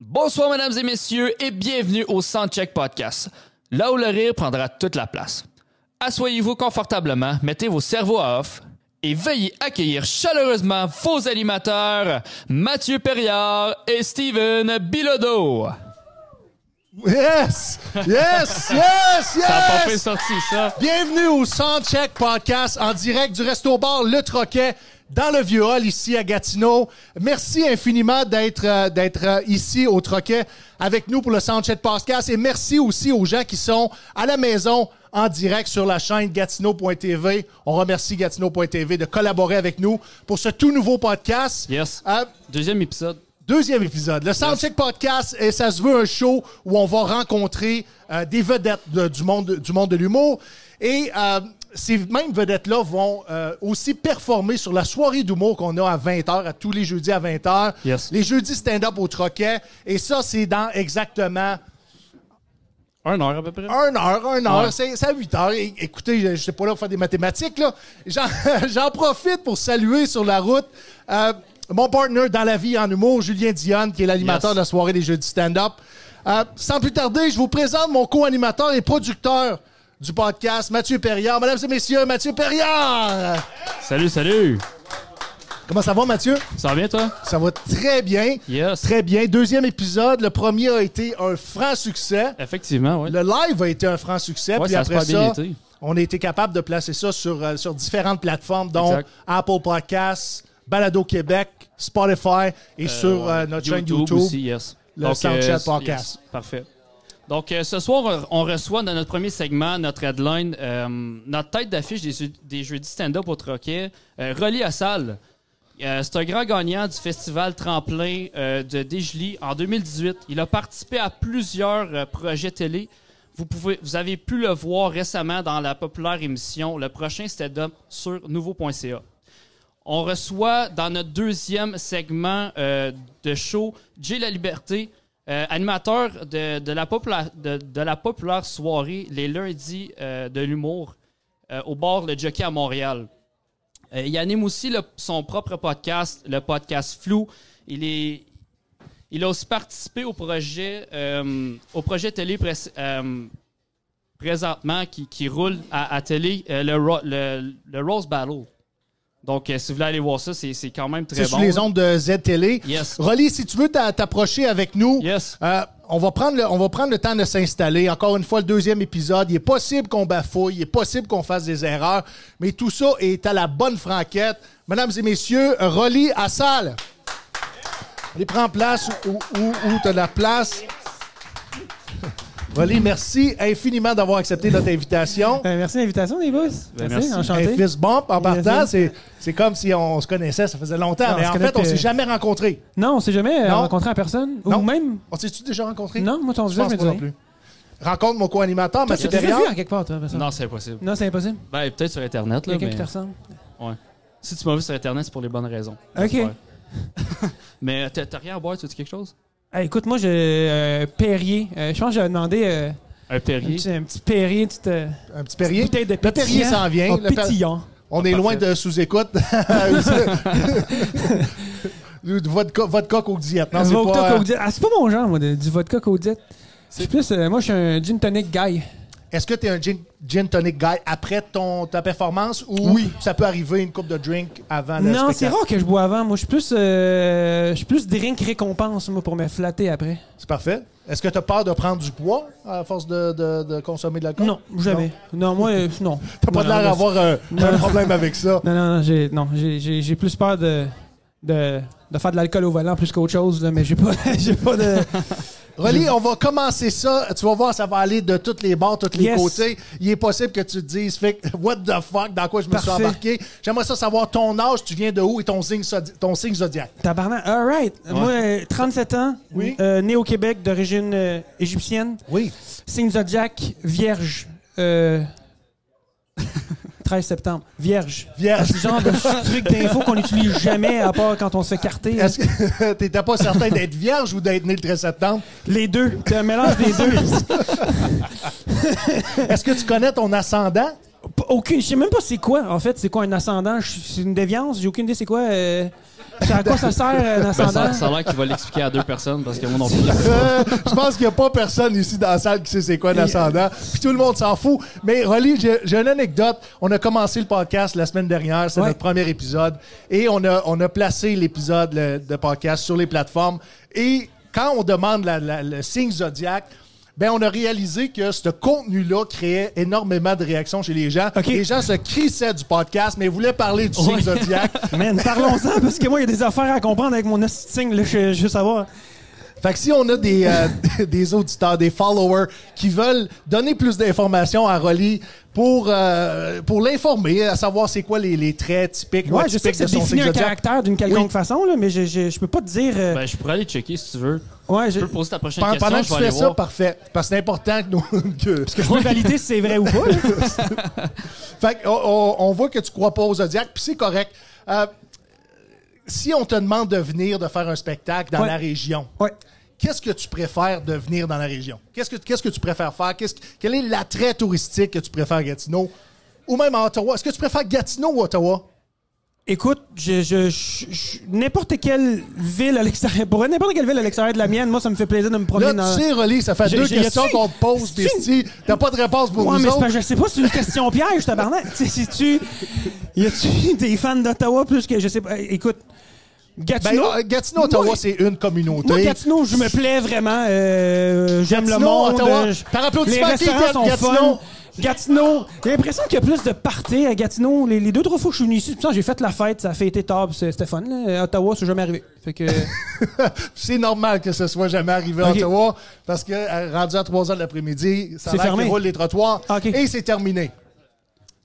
Bonsoir, mesdames et messieurs, et bienvenue au Soundcheck Podcast, là où le rire prendra toute la place. Assoyez-vous confortablement, mettez vos cerveaux à off et veuillez accueillir chaleureusement vos animateurs, Mathieu Perriard et Steven Bilodeau. Yes! Yes! Yes! Ça a pas fait Yes! sorti, ça. Bienvenue au Soundcheck Podcast en direct du Resto Bar Le Troquet dans le Vieux Hall ici à Gatineau. Merci infiniment d'être euh, d'être euh, ici au Troquet avec nous pour le Soundcheck Podcast et merci aussi aux gens qui sont à la maison en direct sur la chaîne gatineau.tv. On remercie gatineau.tv de collaborer avec nous pour ce tout nouveau podcast. Yes. Euh, Deuxième épisode. Deuxième épisode. Le Soundcheck Podcast, et ça se veut un show où on va rencontrer euh, des vedettes de- du, monde, du monde de l'humour. Et euh, ces mêmes vedettes-là vont euh, aussi performer sur la soirée d'humour qu'on a à 20h, à tous les jeudis à 20h. Yes. Les jeudis stand-up au Troquet. Et ça, c'est dans exactement Un heure à peu près. un heure, un heure, Ouais. c'est- à 8 heures. É- écoutez, je ne sais pas là pour faire des mathématiques. là. J'en j'en profite pour saluer sur la route euh, mon partner dans la vie en humour, Julien Dionne, qui est l'animateur Yes. de la soirée des Jeudis stand-up. Euh, sans plus tarder, je vous présente mon co-animateur et producteur du podcast, Mathieu Perriard. Mesdames et messieurs, Mathieu Perriard! Salut, salut. Comment ça va, Mathieu? Ça va bien, toi? Ça va très bien. Yes. Très bien. Deuxième épisode. Le premier a été un franc succès. Effectivement, oui. Le live a été un franc succès. Ouais, puis ça après ça, été. on a été capable de placer ça sur, euh, sur différentes plateformes, dont Exact. Apple Podcasts, Balado Québec, Spotify et sur euh, notre chaîne YouTube. aussi, yes. le Soundchat euh, Podcast. yes, parfait. Donc, euh, ce soir, on reçoit dans notre premier segment, notre headline, euh, notre tête d'affiche des, jeudis stand-up au Troquet, euh, à salle. Euh, c'est un grand gagnant du festival Tremplin de Desjely en 2018. Il a participé à plusieurs projets télé. Vous, vous avez pu le voir récemment dans la populaire émission Le prochain stand-up sur nouveau.ca. On reçoit dans notre deuxième segment de show Jay La Liberté, euh, animateur de, de la de, de la populaire soirée les lundis euh, de l'humour euh, au bar Le Jockey à Montréal. Il anime aussi son propre podcast, le podcast Flou. Il est il a aussi participé au projet au projet télé pré- présentement qui, qui roule à, télé, le, le Rose Battle. Donc, euh, si vous voulez aller voir ça, c'est c'est quand même très C'est bon. sur les ondes de Z-Télé. Yes. Rolly, si tu veux t'a- t'approcher avec nous, Yes. euh, on, va prendre le, on va prendre le temps de s'installer. Encore une fois, le deuxième épisode. Il est possible qu'on bafouille, il est possible qu'on fasse des erreurs, mais tout ça est à la bonne franquette. Mesdames et messieurs, Rolly à salle. Allez, prends place où, où, où tu as la place. Rolly, merci infiniment d'avoir accepté notre invitation. Ben, merci de l'invitation, les boss. Ben, merci, merci. Un enchanté. fist bump en partant, c'est, c'est comme si on se connaissait, ça faisait longtemps, Non, mais en fait, on s'est jamais rencontrés. Non, on s'est jamais euh, Non? rencontré en personne. Non. Ou même. On s'est-tu déjà rencontrés? Non, moi, pas dit non plus. Rencontre mon co-animateur, Mathieu Tu vu en quelque part, toi, personne? Non, c'est impossible. Non, c'est impossible. Ben, peut-être sur Internet, là, Quelqu'un mais... qui te ressemble. Si tu m'as vu sur Internet, c'est pour les bonnes raisons. Ok. Ouais. mais t'as t'as rien à boire, tu dis quelque chose? Ah, écoute, moi, j'ai euh, Perrier. Euh, je pense que j'avais demandé euh, Un un, Perrier. petit, un petit Perrier, une petite, euh, Un petit Perrier. bouteille de Le Perrier pétillant. s'en vient. Oh, Le per- pétillant. On est loin de sous-écoute. vodka, vodka coke diète. Non, c'est Vodka pas... euh, Coke Diet. Ah, c'est pas mon genre, moi, de- du vodka Coke Diet. Suis plus. euh, moi, je suis un gin tonic guy. Est-ce que tu es un gin, gin tonic guy après ton, ta performance ou Oui. ça peut arriver une coupe de drink avant le Non, c'est rare que je bois avant. Moi, je suis plus. euh, je suis plus drink récompense, moi, pour me flatter après. C'est parfait. Est-ce que tu as peur de prendre du poids à force de, de- de consommer de l'alcool? Non, jamais. Non, moi, euh, non. T'as pas Non, l'air non, d'avoir un problème avec ça. Non, non, non, j'ai, non, plus peur de, de, de faire de l'alcool au volant plus qu'autre chose, là, mais j'ai pas, j'ai pas de. Rolly, on va commencer ça. Tu vas voir, ça va aller de tous les bords, tous les Yes. côtés. Il est possible que tu te dises, fait, que, what the fuck, dans quoi je me suis embarqué. J'aimerais ça savoir ton âge, tu viens de où et ton signe, ton signe zodiac. Tabarnak. All right. Moi, euh, 37 ans. Oui. euh, né au Québec, d'origine euh, égyptienne. Oui. Signe zodiac, vierge. Euh, 13 septembre. Vierge. Vierge. C'est le genre de truc d'info qu'on n'utilise jamais à part quand on se fait carter. Est-ce que t'étais pas certain d'être vierge ou d'être né le 13 septembre? Les deux. C'est un mélange des deux. Est-ce que tu connais ton ascendant? P- Aucune. Je sais même pas c'est quoi, en fait. C'est quoi un ascendant? C'est une déviance? J'ai aucune idée c'est quoi. euh, à quoi ça sert, euh, un Ben, ascendant? ça, ça a l'air qu'il va l'expliquer à deux personnes parce que moi non plus. Euh, je pense qu'il n'y a pas personne ici dans la salle qui sait c'est quoi un ascendant. Puis tout le monde s'en fout. Mais Rolly, j'ai une anecdote. On a commencé le podcast la semaine dernière. C'est Ouais. notre premier épisode. Et on a, on a placé l'épisode de podcast sur les plateformes. Et quand on demande la- la- le signe zodiaque, ben on a réalisé que ce contenu-là créait énormément de réactions chez les gens. OK. Les gens se crissaient du podcast, mais voulaient parler du signe zodiaque. Man, parlons-en, parce que moi, il y a des affaires à comprendre avec mon signe, là, je, je veux savoir. Fait que si on a des, euh, des auditeurs, des followers qui veulent donner plus d'informations à Rolly pour, euh, pour l'informer, à savoir c'est quoi les, les traits typiques, Ouais, ouais, je sais typiques que ça de son définit un caractère d'une quelconque Oui. façon, là, mais je, je, je peux pas te dire. euh, Ben, je pourrais aller checker si tu veux. ouais, je, Tu peux poser ta prochaine Pendant, question. pendant que je tu fais ça, voir. parfait. Parce que c'est important que nous... que- je peux valider si c'est vrai ou pas. Fait qu'on- on, on voit que tu crois pas aux zodiacs, puis c'est correct. Euh, si on te demande de venir, de faire un spectacle dans Ouais. la région, Ouais. qu'est-ce que tu préfères de venir dans la région? Qu'est-ce que, qu'est-ce que tu préfères faire? Qu'est-ce, quel est l'attrait touristique que tu préfères à Gatineau? Ou même à Ottawa? Est-ce que tu préfères Gatineau ou Ottawa? Écoute, je, je, je- je- n'importe quelle ville à l'extérieur, pour n'importe quelle ville à l'extérieur de la mienne, moi, ça me fait plaisir de me promener Là, dans. tu sais, Rolly, ça fait deux questions qu'on te pose, puis si t'as pas de réponse pour Ouais, nous mais autres. que je sais pas c'est une question piège, tabarnak. tu sais, si tu. Y a-tu des fans d'Ottawa plus que. Je sais pas. euh, Écoute, Ben, Gatineau. euh, Gatineau, Ottawa, c'est une communauté. moi, Gatineau, je me plais vraiment. euh, J'aime le monde. Ottawa. euh, je- Par applaudissement, les restaurants est sont Gatineau? fun. Gatineau, j'ai l'impression qu'il y a plus de parties à Gatineau. Les, les deux, trois fois que je suis venu ici, j'ai fait la fête, ça a fait été top, c'est- c'était fun. là. Ottawa, c'est jamais arrivé. Fait que. C'est normal que ce soit jamais arrivé à. Ottawa parce que euh, rendu à 3 heures de l'après-midi, ça a fermé. les trottoirs Ok. et c'est terminé.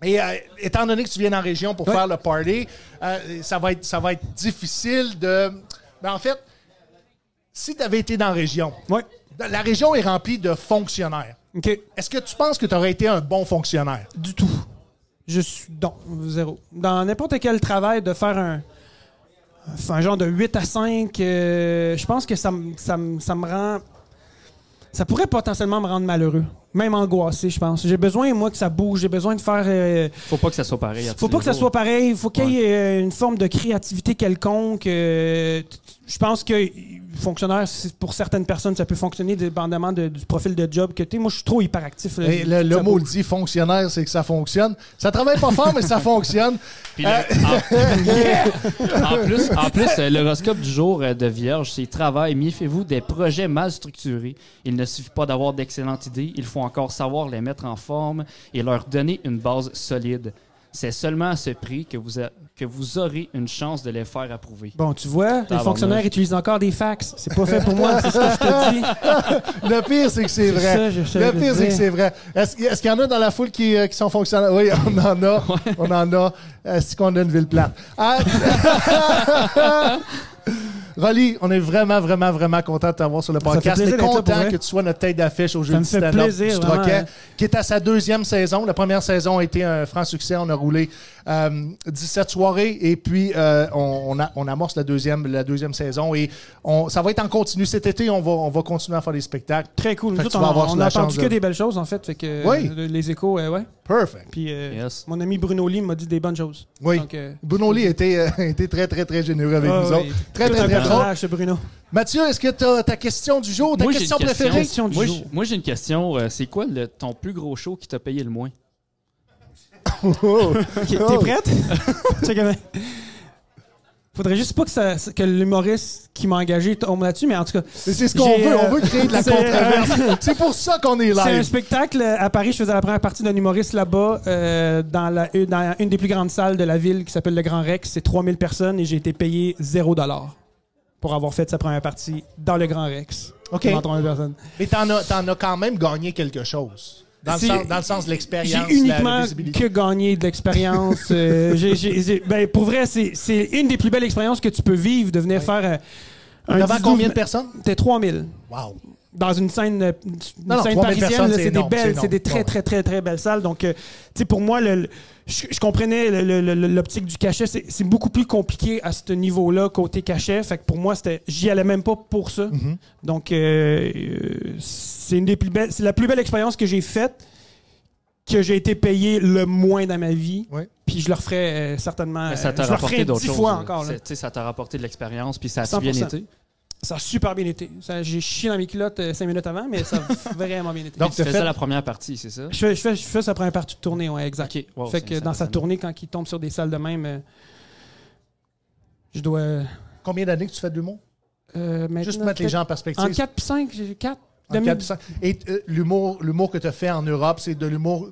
Et euh, étant donné que tu viens en région pour Ouais. faire le party, euh, ça, va être, ça va être difficile de. Ben, en fait, si tu avais été dans la région, ouais. la région est remplie de fonctionnaires. Est-ce que tu penses que tu aurais été un bon fonctionnaire? Du tout. Je suis. Non, zéro. Dans n'importe quel travail, de faire un. Genre de 8 à 5, euh, je pense que ça, ça, ça me rend. Ça pourrait potentiellement me rendre malheureux. Même angoissé, je pense. J'ai besoin, moi, que ça bouge. J'ai besoin de faire. euh, Faut pas que ça soit pareil. à faut pas que ça soit pareil. Faut qu'il y ait euh, une forme de créativité quelconque. euh, Je pense que fonctionnaire, pour certaines personnes, ça peut fonctionner dépendamment de- du profil de job que tu es. Moi, je suis trop hyperactif. là. Et le, mot bouge. dit fonctionnaire, c'est que ça fonctionne. Ça travaille pas fort, mais ça fonctionne. Puis le- en, en plus, en plus euh, l'horoscope du jour euh, de Vierge, c'est travail. Méfiez-vous des projets mal structurés. Il ne suffit pas d'avoir d'excellentes idées, il faut encore savoir les mettre en forme et leur donner une base solide. C'est seulement à ce prix que vous, a- que vous aurez une chance de les faire approuver. Bon, tu vois, les fonctionnaires utilisent encore des fax. C'est pas fait pour moi, c'est ce que je te dis. Le pire, c'est que c'est vrai. ça, le pire, c'est que c'est vrai. Est-ce qu'il y en a dans la foule qui, euh, qui sont fonctionnaires? Oui, on en a. On en a. Est-ce qu'on a une ville plate? Ah! Rolly, on est vraiment, vraiment, vraiment content de t'avoir sur le podcast. On est content que tu sois notre tête d'affiche au jeu Ça me du fait stand-up plaisir, du vraiment, Troquet, hein. qui est à sa deuxième saison. La première saison a été un franc succès. On a roulé euh, 17 soirées et puis euh, on, on, a- on amorce la deuxième, la deuxième saison et on, ça va être en continu cet été. On va, on va continuer à faire des spectacles. Très cool. Nous autres, on, avoir on la a entendu que de- des belles choses, en fait. Fait que, Oui. euh, les échos, euh, ouais. Perfect. Puis euh, Yes. mon ami Bruno Lee m'a dit des bonnes choses. Oui. Donc, euh, Bruno Lee était, euh, était très, très, très généreux avec ah, nous oui. autres. Très, Tout très, un très drôle. personnage, ce Bruno. Mathieu, est-ce que tu as ta question du jour, ta Moi, question une question. préférée? Question du Moi, jour. j'- moi, j'ai une question. euh, c'est quoi le- ton plus gros show qui t'a payé le moins? Oh. Ok, T'es prête? Faudrait juste pas que, ça, que l'humoriste qui m'a engagé tombe là-dessus, mais en tout cas, C'est ce qu'on veut. euh, On veut créer de la c'est, controverse. euh, C'est pour ça qu'on est c'est un spectacle à Paris. Je faisais la première partie d'un humoriste là-bas, euh, dans, la, dans une des plus grandes salles de la ville qui s'appelle le Grand Rex. C'est 3000 personnes et j'ai été payé 0 pour avoir fait sa première partie dans le Grand Rex. OK. Devant 3000 personnes. Mais t'en as, t'en as quand même gagné quelque chose. Dans le, sens, dans le sens de l'expérience, J'ai uniquement la que gagné de l'expérience. Euh, j'ai- j'ai- j'ai- ben, pour vrai, c'est c'est une des plus belles expériences que tu peux vivre de venir faire euh, un Devant 10-12 combien de personnes? T'es 3000 Wow. Dans une scène, euh, une Non, scène 3000 parisienne. c'est des belles, c'est des très, très, très, très belles salles. Donc, euh, tu sais, pour moi, le- le- je, je comprenais l'optique du cachet. C'est beaucoup plus compliqué à ce niveau-là, côté cachet. Fait que pour moi, c'était, j'y allais même pas pour ça. Mm-hmm. Donc, euh, c'est une des plus belles, c'est la plus belle expérience que j'ai faite, que j'ai été payé le moins dans ma vie. Ouais. Puis je le referais euh, certainement. Mais ça t'a rapporté d'autres dix choses. fois encore. là. Ça t'a rapporté de l'expérience, puis ça a bien 100%. été. Ça a super bien été. Ça- J'ai chié dans mes culottes euh, cinq minutes avant, mais ça a vraiment bien été. Donc, tu faisais fait- la première partie, c'est ça? je, fais, je, fais, je fais sa première partie de tournée, ouais, exact. Wow, fait que ça dans sa tournée, quand il tombe sur des salles de même, euh, je dois. Combien d'années que tu fais de l'humour? euh, Juste pour mettre les gens en perspective. En 4 puis 5, j'ai 4. En quatre, cinq. Et euh, l'humour, l'humour que tu as fait en Europe, c'est de l'humour.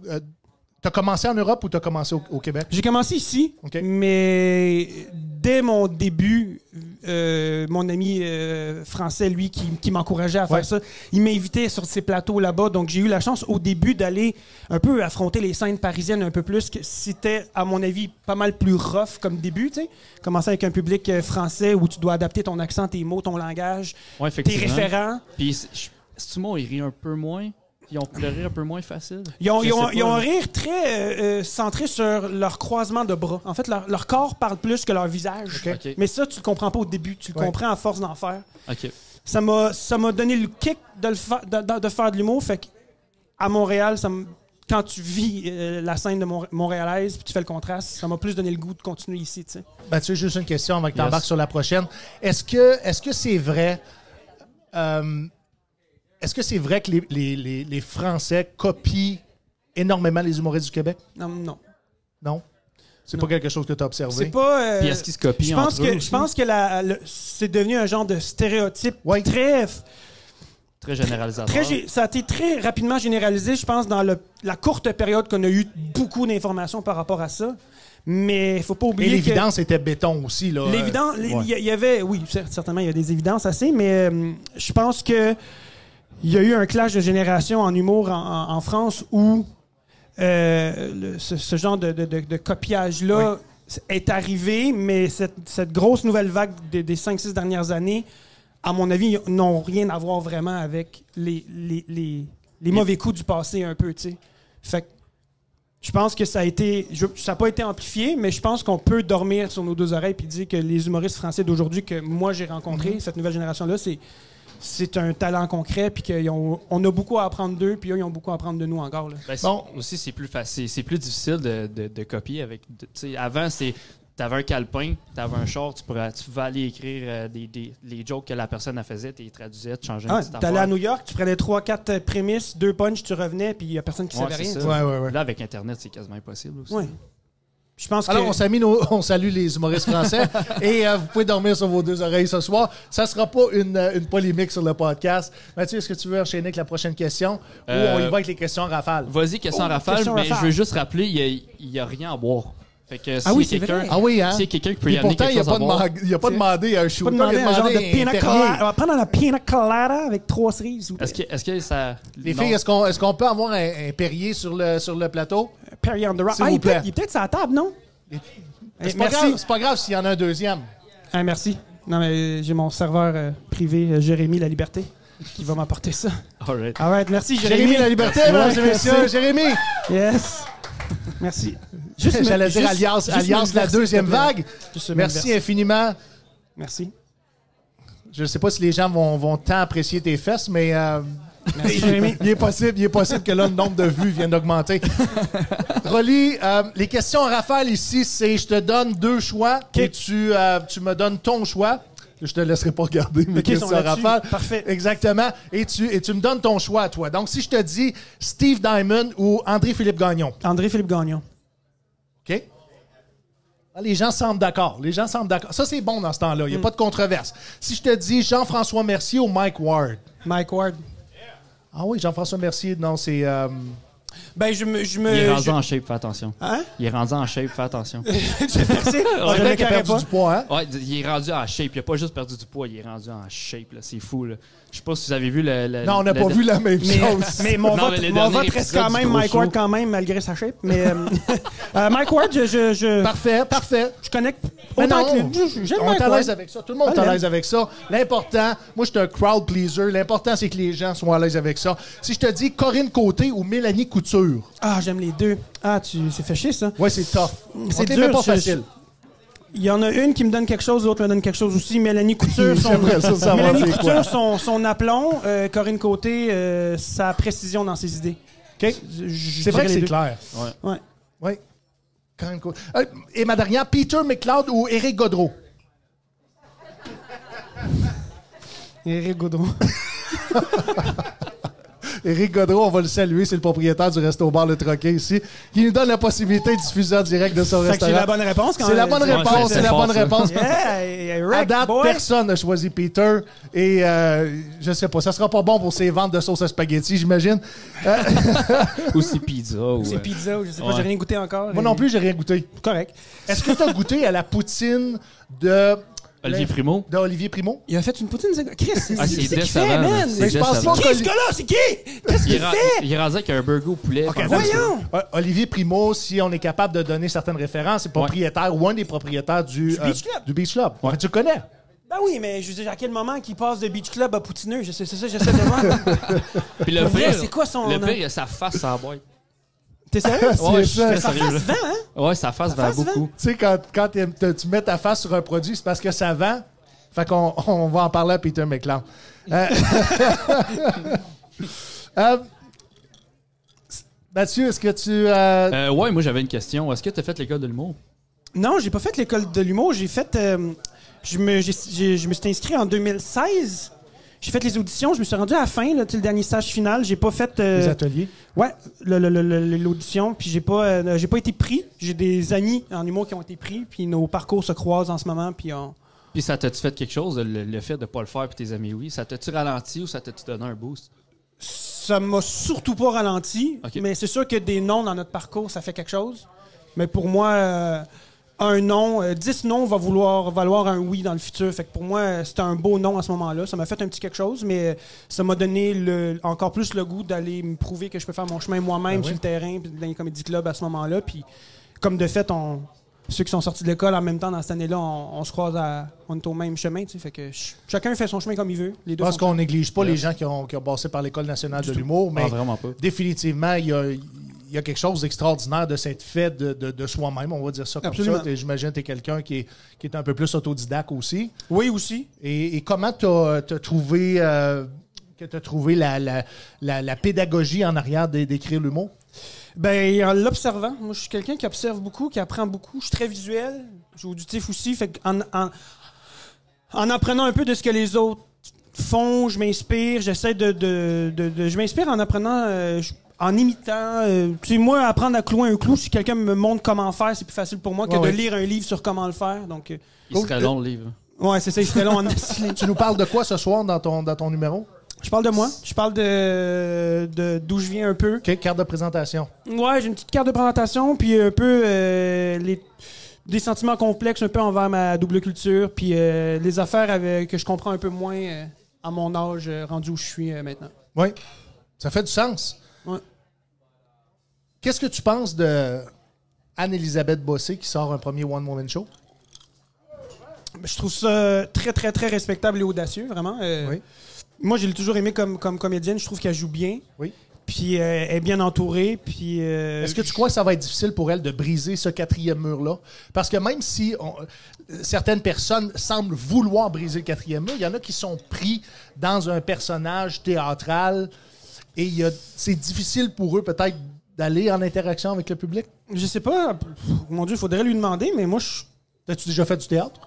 tu as commencé en Europe ou tu as commencé au, au Québec? J'ai commencé ici, OK. mais dès mon début, euh, mon ami euh, français, lui, qui, qui m'encourageait à faire Ouais. ça, il m'invitait sur ces plateaux là-bas. Donc, j'ai eu la chance au début d'aller un peu affronter les scènes parisiennes un peu plus. que C'était, à mon avis, pas mal plus rough comme début, tu sais. Commencer avec un public euh, français où tu dois adapter ton accent, tes mots, ton langage, Ouais, tes référents. Puis, c'est-tu moi, ils rient un peu moins? Ils ont le rire un peu moins facile? Ils ont, Je ils ont- sais ils ont pas, un rire très euh, euh, centré sur leur croisement de bras. En fait, leur, leur corps parle plus que leur visage. Mais ça, tu le comprends pas au début. Tu le Ouais. comprends à force d'en faire. Ça m'a, ça m'a donné le kick de, le fa- de, de- de faire de l'humour. Fait que à Montréal, ça me- quand tu vis euh, la scène de Mon- montréalaise puis tu fais le contraste, ça m'a plus donné le goût de continuer ici. tu sais. Mathieu, juste une question avant que tu Yes. embarques sur la prochaine. Est-ce que est-ce que c'est vrai euh, est-ce que c'est vrai que les, les- les- les Français copient énormément les humoristes du Québec? Non, non. Non? C'est pas quelque chose que tu as C'est observé? pas. euh, Puis est-ce qu'ils se copient je pense entre eux que aussi? je pense que la- le- c'est devenu un genre de stéréotype Ouais. très Très généralisateur. Très gé- ça a été très rapidement généralisé, je pense, dans le- la courte période qu'on a eu beaucoup d'informations par rapport à ça. Mais il faut pas Et oublier que l'évidence était béton aussi. là. l'évidence, les- il Ouais. y, avait, oui, cer- certainement, il y a des évidences assez, mais euh, je pense que il y a eu un clash de génération en humour en, en- en France où euh, le- ce, ce genre de, de- de- de copiage-là est arrivé, mais cette, cette grosse nouvelle vague des, des 5-6 dernières années, à mon avis, n'ont rien à voir vraiment avec les, les, les- les mauvais coups du passé un peu, tu sais. Fait que je pense que ça a été, je- ça n'a pas été amplifié, mais je pense qu'on peut dormir sur nos deux oreilles puis dire que les humoristes français d'aujourd'hui que moi j'ai rencontrés, cette nouvelle génération-là, c'est c'est un talent concret puis qu'on a beaucoup à apprendre d'eux puis eux ils ont beaucoup à apprendre de nous encore. Là. Ben, c'est- Bon. Aussi, c'est plus facile, c'est plus difficile de, de- de copier avec. de- tu sais, avant, c'est t'avais un calepin, t'avais un short, tu pourrais, tu pouvais aller écrire euh, des, des- les jokes que la personne a faisait, tu les traduisais, tu changeais Ah, T'allais à. New York, tu prenais trois, quatre euh, prémices, deux punches, tu revenais puis il y a personne qui Ouais, savait rien. ça. Ouais, ouais, ouais. Là, avec Internet, c'est quasiment impossible aussi. Je pense que Alors, on, on salue les humoristes français et euh, vous pouvez dormir sur vos deux oreilles ce soir. Ça sera pas une, euh, une polémique sur le podcast. Mathieu, est-ce que tu veux enchaîner avec la prochaine question? Euh, ou on y va avec les questions en rafale? Vas-y, question Oh, rafale, question mais rafale. je veux juste rappeler, il n'y a, rien à boire. Fait que Ah oui, c'est quelqu'un vrai. Ah oui, hein? quelqu'un qui peut y amener pourtant, quelque il n'a chose pas, demandé- il a pas demandé un pas shooter, demander il a un genre demandé de pina colada. On va prendre la pina colada avec trois cerises. Est-ce que, est-ce que ça. Les non. filles, est-ce qu'on est qu'on peut avoir un, un Perrier sur le, sur le plateau? Perrier on the rock. Ah, vous il, peut, il est peut-être sur la table, non? C'est pas, grave- c'est pas grave s'il y en a un deuxième. Ah, merci. Non, mais j'ai mon serveur euh, privé, euh, Jérémy La Liberté, qui va m'apporter ça. All right. All right, merci, Jérémy. Jérémy La Liberté, mesdames et messieurs. merci. Jérémy! Yes. Merci. Juste J'allais dire Alliance, juste Alliance la deuxième vague. Merci infiniment. Merci. Je ne sais pas si les gens vont, vont tant apprécier tes fesses, mais euh, il, est possible, il est possible que là, le nombre de vues vienne d'augmenter. Rolly, euh, les questions en rafale ici, c'est je te donne deux choix et tu, euh, tu me donnes ton choix. Je te laisserai pas regarder mes Ok, questions sont en là-dessus. rafale? Parfait. Exactement. Et tu, et tu me donnes ton choix, toi. Donc, si je te dis Steve Diamond ou André-Philippe Gagnon, André-Philippe Gagnon. OK? Ah, Les gens semblent d'accord. Les gens semblent d'accord. Ça, c'est bon dans ce temps-là. Il n'y a pas de controverse. Si je te dis Jean-François Mercier ou Mike Ward? Mike Ward. Ah oui, Jean-François Mercier, non, c'est. euh, Ben, je me. Je me Il est rendu je- en shape, fais attention. Hein? Il est rendu en shape, fais attention. Vrai le qu'il a perdu pas. du poids, hein? Ouais, il est rendu en shape. Il a pas juste perdu du poids, il est rendu en shape. là. C'est fou. Là. Je sais pas si vous avez vu le. le- Non, on n'a le- pas vu la même Mais, chose. mais mon Non, vote, mais mon vote reste quand même Mike. Ward quand même, malgré sa shape. Mais euh, euh, Mike Ward, je, je, je, Parfait, parfait. je connecte Mais autant non. J'aime on est à l'aise avec ça. Tout le monde est à l'aise avec ça. L'important, moi, je suis un crowd pleaser. L'important, c'est que les gens soient à l'aise avec ça. Si je te dis Corinne Côté ou Mélanie Couture, Ah, j'aime les deux. Ah, tu, c'est fait chier, ça. ouais, c'est tough. C'est dur, pas facile. Il y en a une qui me donne quelque chose, l'autre me donne quelque chose aussi. Mélanie Couture, son, ça Mélanie quoi. Couture, son, son aplomb. euh, Corinne Côté, euh, sa précision dans ses idées. C'est vrai que c'est clair. Ouais. Oui. quand même cool. Euh, et ma dernière, Peter McLeod ou Eric Godreau? Eric Gaudreau. Éric Godreau, on va le saluer, c'est le propriétaire du resto bar Le Troquet ici, qui nous donne la possibilité de diffuser en direct de son restaurant. la bonne réponse quand C'est la bonne réponse, c'est c'est la bonne réponse. À date, personne n'a choisi Peter. Et euh, je sais pas, ça sera pas bon pour ses ventes de sauce à spaghetti, j'imagine. Ou c'est pizza. Ou, C'est euh, pizza, je sais pas, Ouais. j'ai rien goûté encore. Moi et- non plus, j'ai rien goûté. Correct. Est-ce que tu as goûté à la poutine de Olivier Primo. d'Olivier Primo? Il a fait une poutine, c'est Chris, c'est Ah, c'est qui fait, man? C'est Qui ce gars-là? C'est qui? Qu'est-ce Il est, qu'il fait? il est rasé avec un burger au poulet. Voyons! Olivier Primo, si on est capable de donner certaines références, c'est propriétaire ou un des propriétaires du, euh, Beach Club. du Beach Club. En fait, tu le connais. Ben oui, mais je veux dire, à quel moment qu'il passe de Beach Club à Poutineux? Je sais, c'est ça, j'essaie de voir. Puis le pire, c'est quoi son Le pire, il a sa face à la boîte. T'es sérieux? Ouais, je suis ça. très Ça sérieux. face là. vent, hein? Ouais, sa face va face beaucoup. Tu sais, quand, quand t'aimes- te- tu mets ta face sur un produit, c'est parce que ça vend. Fait qu'on on va en parler à Peter McLeod. Euh, euh, Mathieu, est-ce que tu... euh, Euh, ouais, moi j'avais une question. Est-ce que tu as fait l'école de l'humour? Non, j'ai pas fait l'école de l'humour. J'ai fait. euh, je, me, j'ai- j'ai- je me suis inscrit en 2016. J'ai fait les auditions. Je me suis rendu à la fin, là, le dernier stage final. J'ai pas fait. euh, les ateliers? ouais, l'audition. Puis j'ai pas, euh, j'ai pas été pris. J'ai des amis en humour qui ont été pris. Puis nos parcours se croisent en ce moment. Puis on. Puis ça t'a-tu fait quelque chose, le, le fait de pas le faire puis tes amis oui? Ça t'a-tu ralenti ou ça t'a-tu donné un boost? Ça m'a surtout pas ralenti, mais c'est sûr que des noms dans notre parcours, ça fait quelque chose. Mais pour moi, euh, un nom, euh, 10 noms va vouloir valoir un oui dans le futur. Fait que pour moi, c'était un beau nom à ce moment-là. Ça m'a fait un petit quelque chose, mais ça m'a donné le, encore plus le goût d'aller me prouver que je peux faire mon chemin moi-même Ben oui. sur le terrain, puis dans les comédie clubs à ce moment-là. Puis comme de fait, on, ceux qui sont sortis de l'école en même temps dans cette année-là, on, on se croise à, on est au même chemin. tu sais. Fait que ch- chacun fait son chemin comme il veut. Les deux font- qu'on néglige pas les gens qui ont, qui ont passé par l'École nationale de l'humour, mais Ah, vraiment pas. définitivement, il y a, y a quelque chose d'extraordinaire de cette fait de, de- de soi-même, on va dire ça comme Absolument. ça. J'imagine que tu es quelqu'un qui est, qui est un peu plus autodidacte aussi. Oui, aussi. Et, et comment tu as, trouvé, euh, que trouvé la, la, la- la pédagogie en arrière d'é- d'écrire l'humour? Ben, en l'observant, moi, je suis quelqu'un qui observe beaucoup, qui apprend beaucoup. Je suis très visuel, je suis auditif aussi. Fait en, en, en apprenant un peu de ce que les autres font, je m'inspire. J'essaie de, de, de- de- Je m'inspire en apprenant, euh, je- en imitant. euh, tu sais, moi, apprendre à clouer un clou, si quelqu'un me montre comment faire, c'est plus facile pour moi que Ouais, de ouais. lire un livre sur comment le faire. Donc, euh, Il serait long le livre. ouais, c'est ça, il serait long en. Tu nous parles de quoi ce soir dans ton, dans ton numéro? Je parle de moi, je parle de de- d'où je viens un peu. Quelle carte de présentation? Ouais, j'ai une petite carte de présentation, puis un peu euh, les, des sentiments complexes un peu envers ma double culture, puis euh, les affaires avec, que je comprends un peu moins euh, à mon âge rendu où je suis euh, maintenant. Oui. Ça fait du sens. Ouais. Qu'est-ce que tu penses de Anne-Elisabeth Bossé qui sort un premier One Woman Show? Je trouve ça très, très, très respectable et audacieux, vraiment. Euh, Oui. Moi, je l'ai toujours aimé comme, comme comédienne. Je trouve qu'elle joue bien. Oui. Puis euh, elle est bien entourée. Puis. euh, Est-ce que tu crois que ça va être difficile pour elle de briser ce quatrième mur-là? Parce que même si on- certaines personnes semblent vouloir briser le quatrième mur, il y en a qui sont pris dans un personnage théâtral et il y a- c'est difficile pour eux peut-être d'aller en interaction avec le public? Je sais pas. Mon Dieu, il faudrait lui demander, mais moi, je. As-tu déjà fait du théâtre?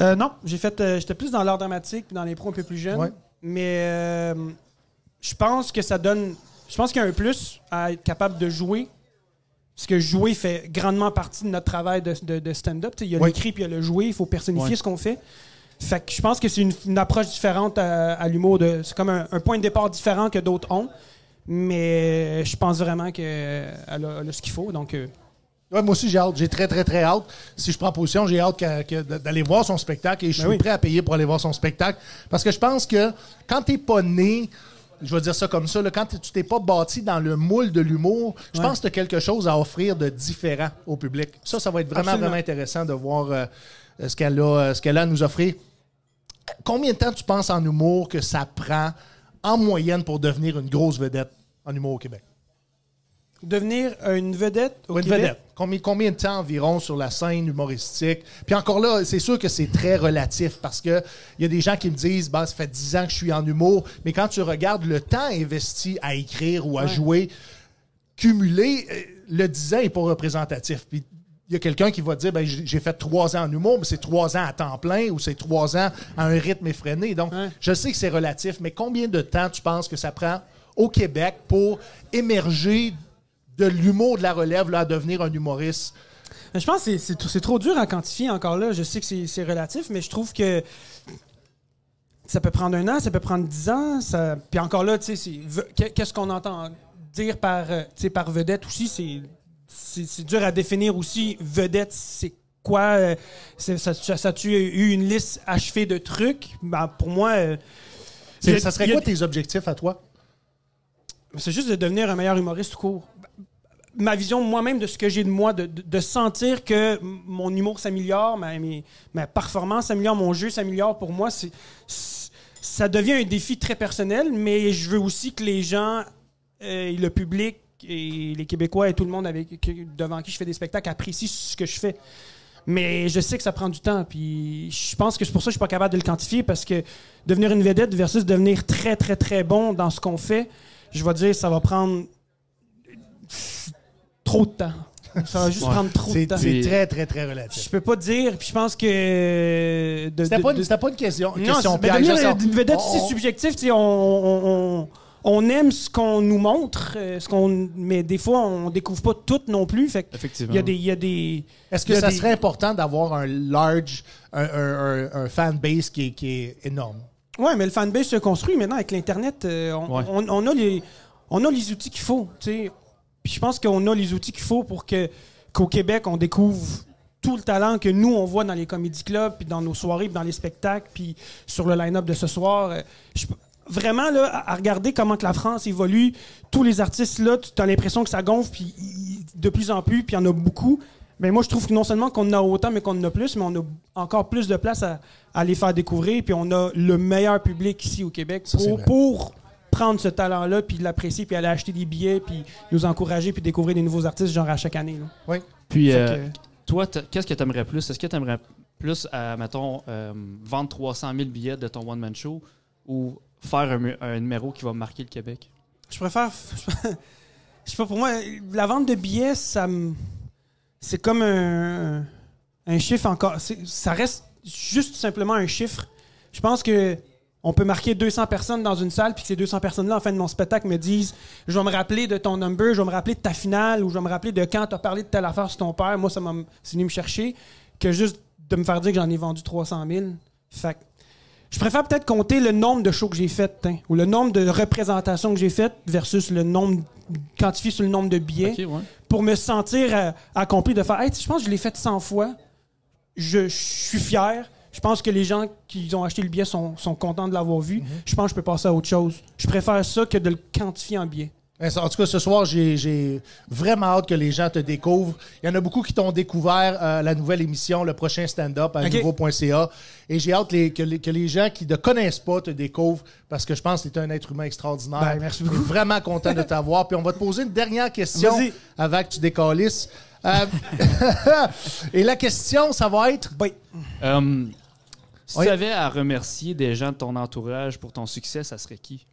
Euh, non, j'ai fait. euh, J'étais plus dans l'art dramatique, puis dans l'impro un peu plus jeune. Ouais. Mais euh, je pense que ça donne. Je pense qu'il y a un plus à être capable de jouer. Parce que jouer fait grandement partie de notre travail de, de- de stand-up. Il y a Oui. l'écrit puis il y a le jouer. Il faut personnifier Ouais. ce qu'on fait. Fait que je pense que c'est une, une approche différente à, à l'humour. de- C'est comme un, un point de départ différent que d'autres ont. Mais je pense vraiment qu'elle a, elle a ce qu'il faut. Donc, euh, Ouais, moi aussi, j'ai hâte. J'ai très, très, très hâte. Si je prends position, j'ai hâte d'aller voir son spectacle et je suis Ben oui. prêt à payer pour aller voir son spectacle. Parce que je pense que quand t'es pas né, je vais dire ça comme ça, là, quand tu t'es pas bâti dans le moule de l'humour, je Ouais. pense que tu as quelque chose à offrir de différent au public. Ça, ça va être vraiment, Absolument. vraiment intéressant de voir euh, ce qu'elle a, euh, ce qu'elle a à nous offrir. Combien de temps tu penses en humour que ça prend en moyenne pour devenir une grosse vedette en humour au Québec? devenir une vedette au Ou une Québec, vedette. Combien, combien de temps environ sur la scène humoristique? Puis encore là, c'est sûr que c'est très relatif parce que il y a des gens qui me disent, bah, ça fait 10 ans que je suis en humour, mais quand tu regardes le temps investi à écrire ou à Ouais. jouer, cumulé, euh, le 10 ans n'est pas représentatif. Puis il y a quelqu'un qui va dire ben, j'ai fait trois ans en humour, mais c'est trois ans à temps plein ou c'est trois ans à un rythme effréné. Donc, je sais que c'est relatif, mais combien de temps tu penses que ça prend au Québec pour émerger de l'humour de la relève là, à devenir un humoriste? Je pense que c'est- trop dur à quantifier encore là. Je sais que c'est- relatif, mais je trouve que ça peut prendre un an, ça peut prendre dix ans. Ça... Puis encore là, tu sais, qu'est-ce qu'on entend dire par, euh, par vedette aussi? C'est- C'est dur à définir aussi. Vedette, c'est quoi? euh, Ça, ça, a-tu eu une liste achevée de trucs? Ben, pour moi, euh, a- ça serait a quoi tes objectifs à toi? c'est juste de devenir un meilleur humoriste tout court. Ma vision moi-même de ce que j'ai de moi, de, de- de sentir que mon humour s'améliore, ma, mes- ma performance s'améliore, mon jeu s'améliore, pour moi, c'est, ça devient un défi très personnel, mais je veux aussi que les gens, euh, et le public et les Québécois et tout le monde avec, devant qui je fais des spectacles apprécient ce que je fais. Mais je sais que ça prend du temps, puis je pense que c'est pour ça que je suis pas capable de le quantifier parce que devenir une vedette versus devenir très très très bon dans ce qu'on fait, je vais dire ça va prendre trop de temps. Ça va juste Ouais. prendre trop de temps. c'est très, très, très relatif. Je peux pas dire, puis je pense que C'était pas, une- pas question, une non, question c'est- ben, devenir une vedette, On- c'est subjectif. sais, On, on, on, on aime ce qu'on nous montre, euh, ce qu'on, mais des fois, on découvre pas tout non plus. Fait que Effectivement. il y a des, il y a des. Est-ce il que y a ça des- serait important d'avoir un large, un, un, un, un fan base qui est, qui est énorme? Ouais, mais le fanbase se construit maintenant avec l'internet. euh, on, Ouais. on- on a les, on a les outils qu'il faut. tu sais. Puis je pense qu'on a les outils qu'il faut pour que qu'au Québec on découvre tout le talent que nous on voit dans les comédie clubs, puis dans nos soirées, puis dans les spectacles, puis sur le line-up de ce soir. Euh, je- vraiment là, à regarder comment que la France évolue, tous les artistes là, tu as l'impression que ça gonfle, puis de plus en plus, puis il y en a beaucoup. Mais moi, je trouve que non seulement qu'on en a autant, mais qu'on en a plus, mais on a encore plus de place à, à les faire découvrir. Puis on a le meilleur public ici au Québec Ça, pour, prendre ce talent-là, puis l'apprécier, puis aller acheter des billets, puis nous encourager, puis découvrir des nouveaux artistes, genre à chaque année. là. Oui. Puis, euh, que- toi, qu'est-ce que tu aimerais plus? Est-ce que tu aimerais plus, euh, mettons, euh, vendre 300 000 billets de ton one-man show ou faire un, numéro qui va marquer le Québec? Je préfère. Je sais pas, pour moi, la vente de billets, ça me. C'est comme un, chiffre encore. Ça reste juste simplement un chiffre. Je pense que on peut marquer 200 personnes dans une salle, puis que ces 200 personnes-là, en fin de mon spectacle, me disent Je vais me rappeler de ton number, je vais me rappeler de ta finale, ou je vais me rappeler de quand tu as parlé de telle affaire sur ton père. Moi, ça m'a venu me chercher, que juste de me faire dire que j'en ai vendu 300 000. Fait je préfère peut-être compter le nombre de shows que j'ai fait, hein, ou le nombre de représentations que j'ai faites versus le nombre quantifié sur le nombre de billets ouais. pour me sentir euh, accompli de faire Hey, je pense que je l'ai fait 100 fois. Je, je suis fier. Je pense que les gens qui ont acheté le billet sont, sont contents de l'avoir vu. Je pense que je peux passer à autre chose. Je préfère ça que de le quantifier en billets. En tout cas, ce soir, j'ai- vraiment hâte que les gens te découvrent. Il y en a beaucoup qui t'ont découvert euh, la nouvelle émission, le prochain stand-up à nouveau.ca. Et j'ai hâte les- que, les, que les gens qui ne connaissent pas te découvrent parce que je pense que tu es un être humain extraordinaire. Ben, merci beaucoup. Je suis Vraiment content de t'avoir. Puis on va te poser une dernière question avant que tu décalisses. Euh, Et la question, ça va être... Oui. Euh, si Oui. tu avais à remercier des gens de ton entourage pour ton succès, ça serait qui?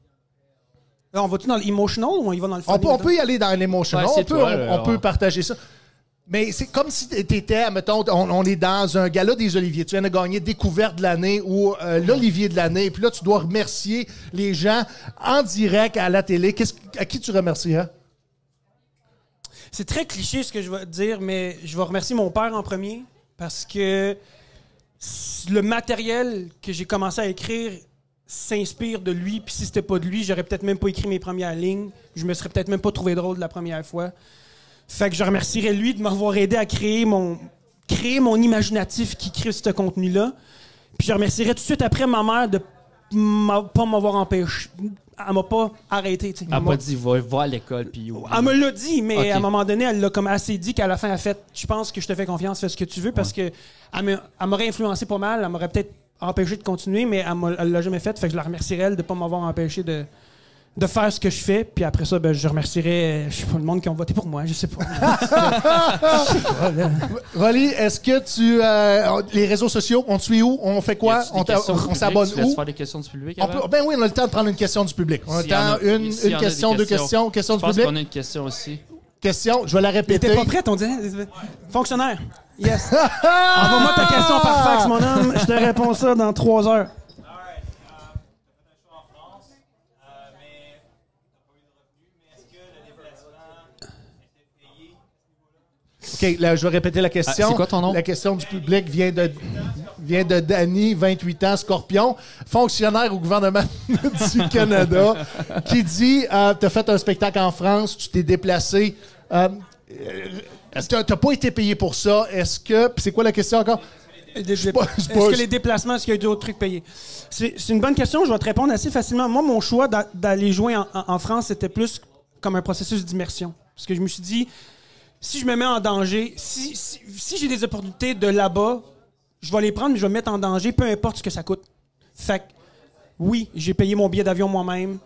Là, on va-tu dans l'emotional ou on y va dans le On funny? peut, on mettons? peut y aller dans l'émotionnel. Ouais, on c'est peut, toi, on, là, on peut on- partager ça. Mais c'est comme si tu étais, mettons, on, on est dans un gala des Oliviers. Tu viens de gagner découverte de l'année ou euh, l'Olivier de l'année. Puis là, tu dois remercier les gens en direct à la télé. Qu'est-ce, à qui tu remercierais? C'est très cliché ce que je vais te dire, mais je vais remercier mon père en premier parce que le matériel que j'ai commencé à écrire s'inspire de lui. Puis si c'était pas de lui, j'aurais peut-être même pas écrit mes premières lignes. Je me serais peut-être même pas trouvé drôle la première fois. Fait que je remercierais lui de m'avoir aidé à créer mon créer mon imaginatif qui crée ce contenu-là. Puis je remercierais tout de suite après ma mère de pas m'avoir empêché. Elle m'a pas arrêté. tu sais. Elle m'a- pas dit va, va à l'école puis elle me l'a dit, mais à un moment donné, elle l'a comme assez dit qu'à la fin, elle a fait Je pense que je te fais confiance, fais ce que tu veux, parce que elle m'a- elle m'aurait influencé pas mal, elle m'aurait peut-être empêché de continuer, mais elle elle l'a jamais fait. Fait que je la remercierais, elle, de pas m'avoir empêché de, de faire ce que je fais. Puis après ça, ben, je remercierais, je sais pas, le monde qui ont voté pour moi, je sais pas. Rolly, est-ce que tu. euh, les réseaux sociaux, on te suit où? On fait Y quoi? a-tu des On, t'a- questions du on public? s'abonne Tu laisses où? faire des questions du public On avant? peut- ben oui, on a le temps de prendre une question du public. On a le S'il y en temps, a- une, s'il y une en a des question, deux questions. Question Je du pense public? qu'on a une question aussi. Question, je vais la Il répéter. était pas prêt, on dirait. Fonctionnaire. Yes. Envoie-moi ta question par fax, mon homme. Je te réponds ça dans trois heures. OK, là, je vais répéter la question. Ah, c'est quoi ton nom? La question du public vient de vient de Danny, 28 ans, Scorpion, fonctionnaire au gouvernement du Canada, qui dit euh, tu as fait un spectacle en France, tu t'es déplacé. Euh, t'as t'as pas été payé pour ça? Est-ce que. C'est quoi la question encore? Est-ce que les déplacements, est-ce qu'il y a d'autres trucs payés? C'est une bonne question, je vais te répondre assez facilement. Moi, mon choix d'a- d'aller jouer en, France, c'était plus comme un processus d'immersion. Parce que je me suis dit, si je me mets en danger, si, si, si j'ai des opportunités de là-bas, je vais les prendre, mais je vais me mettre en danger, peu importe ce que ça coûte. Fait que, oui, j'ai payé mon billet d'avion moi-même,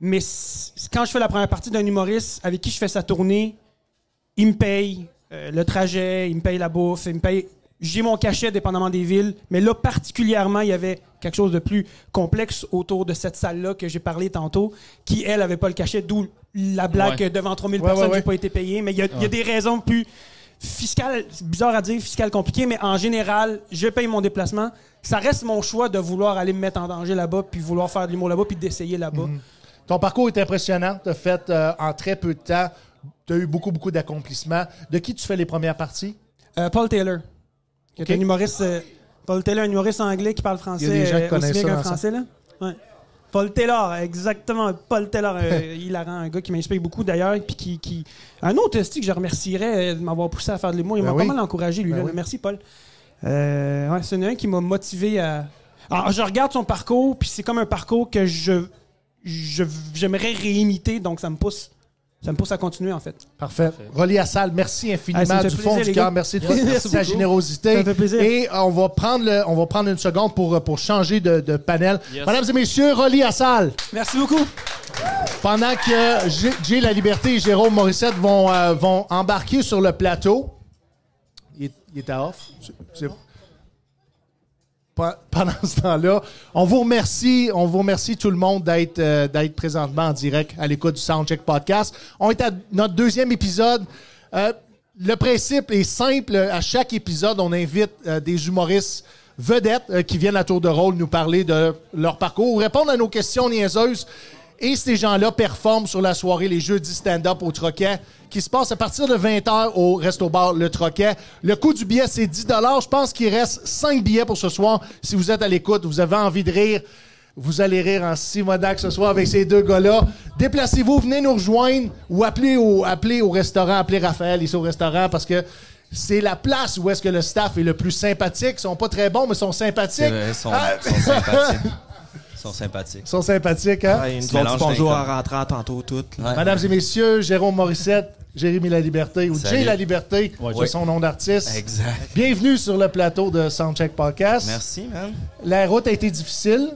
mais quand je fais la première partie d'un humoriste avec qui je fais sa tournée, il me paye euh, le trajet, il me paye la bouffe, il me paye. J'ai mon cachet dépendamment des villes, mais là particulièrement, il y avait quelque chose de plus complexe autour de cette salle-là que j'ai parlé tantôt, qui elle avait pas le cachet, d'où la blague Ouais. devant 3000 Ouais, personnes, ouais, ouais. j'ai pas été payé. Mais il y, a- il y a des raisons plus fiscales, c'est bizarre à dire, fiscales compliquées, mais en général, je paye mon déplacement. Ça reste mon choix de vouloir aller me mettre en danger là-bas, puis vouloir faire de l'humour là-bas, puis d'essayer là-bas. Mhm. Ton parcours est impressionnant. Tu as fait euh, en très peu de temps. Tu as eu beaucoup, beaucoup d'accomplissements. De qui tu fais les premières parties? Euh, Paul Taylor, qui Ok. est un humoriste. euh, Paul Taylor, un humoriste anglais qui parle français. Il y a des gens qui euh, connaissent aussi bien qu'un français, là. Ouais. Paul Taylor, exactement. Paul Taylor, euh, hilarant, un gars qui m'inspire beaucoup d'ailleurs. Puis qui, qui- Un autre style que je remercierais de m'avoir poussé à faire de l'humour. Il Ben m'a oui. pas mal encouragé, lui. Ben là. oui. Merci, Paul. Euh, ouais, c'est un qui m'a motivé à. Alors, je regarde son parcours, puis c'est comme un parcours que je je- j'aimerais réimiter, donc ça me pousse. Ça me pousse à continuer, en fait. Parfait. Rolly Assal, merci Ah, infiniment fait du plaisir, fond du cœur. Merci de Merci merci de ta générosité. Ça me fait plaisir. Et euh, on va prendre le, on va prendre une seconde pour, euh, pour changer de, de panel. Yes. Mesdames et messieurs, Rolly Assal. Merci beaucoup. Pendant que J- Jay La Liberté et Jérôme Morissette vont, euh, vont embarquer sur le plateau. Il est, il est à off. C'est- Pe- Pendant ce temps-là, on vous remercie, on vous remercie tout le monde d'être euh, d'être présentement en direct à l'écoute du Soundcheck Podcast. On est à notre deuxième épisode. Euh, le principe est simple. À chaque épisode, on invite euh, des humoristes vedettes qui viennent à tour de rôle nous parler de leur parcours, répondre à nos questions niaiseuses. Et ces gens-là performent sur la soirée les jeudis stand-up au Troquet, qui se passe à partir de 20h au Resto-Bar Le Troquet. Le coût du billet, c'est 10 Je pense qu'il reste 5 billets pour ce soir. Si vous êtes à l'écoute, vous avez envie de rire, vous allez rire en simodac ce soir avec ces deux gars-là. Déplacez-vous, venez nous rejoindre ou appelez au, appelez au restaurant, appelez Raphaël ici au restaurant parce que c'est la place où est-ce que le staff est le plus sympathique. Ils sont pas très bons, mais ils sont sympathiques. Ils sont, sont sympathiques. Ils sont sympathiques. Ils sont sympathiques, hein? Ouais, ils Tu nous ont dit mélanges bonjour en rentrant tantôt toutes. Ouais. Mesdames et messieurs, Jérôme Morissette, Jérémy La Liberté ou Salut. Jay La Liberté, Ouais, c'est son nom d'artiste. Exact. Bienvenue sur le plateau de Soundcheck Podcast. Merci, man. La route a été difficile.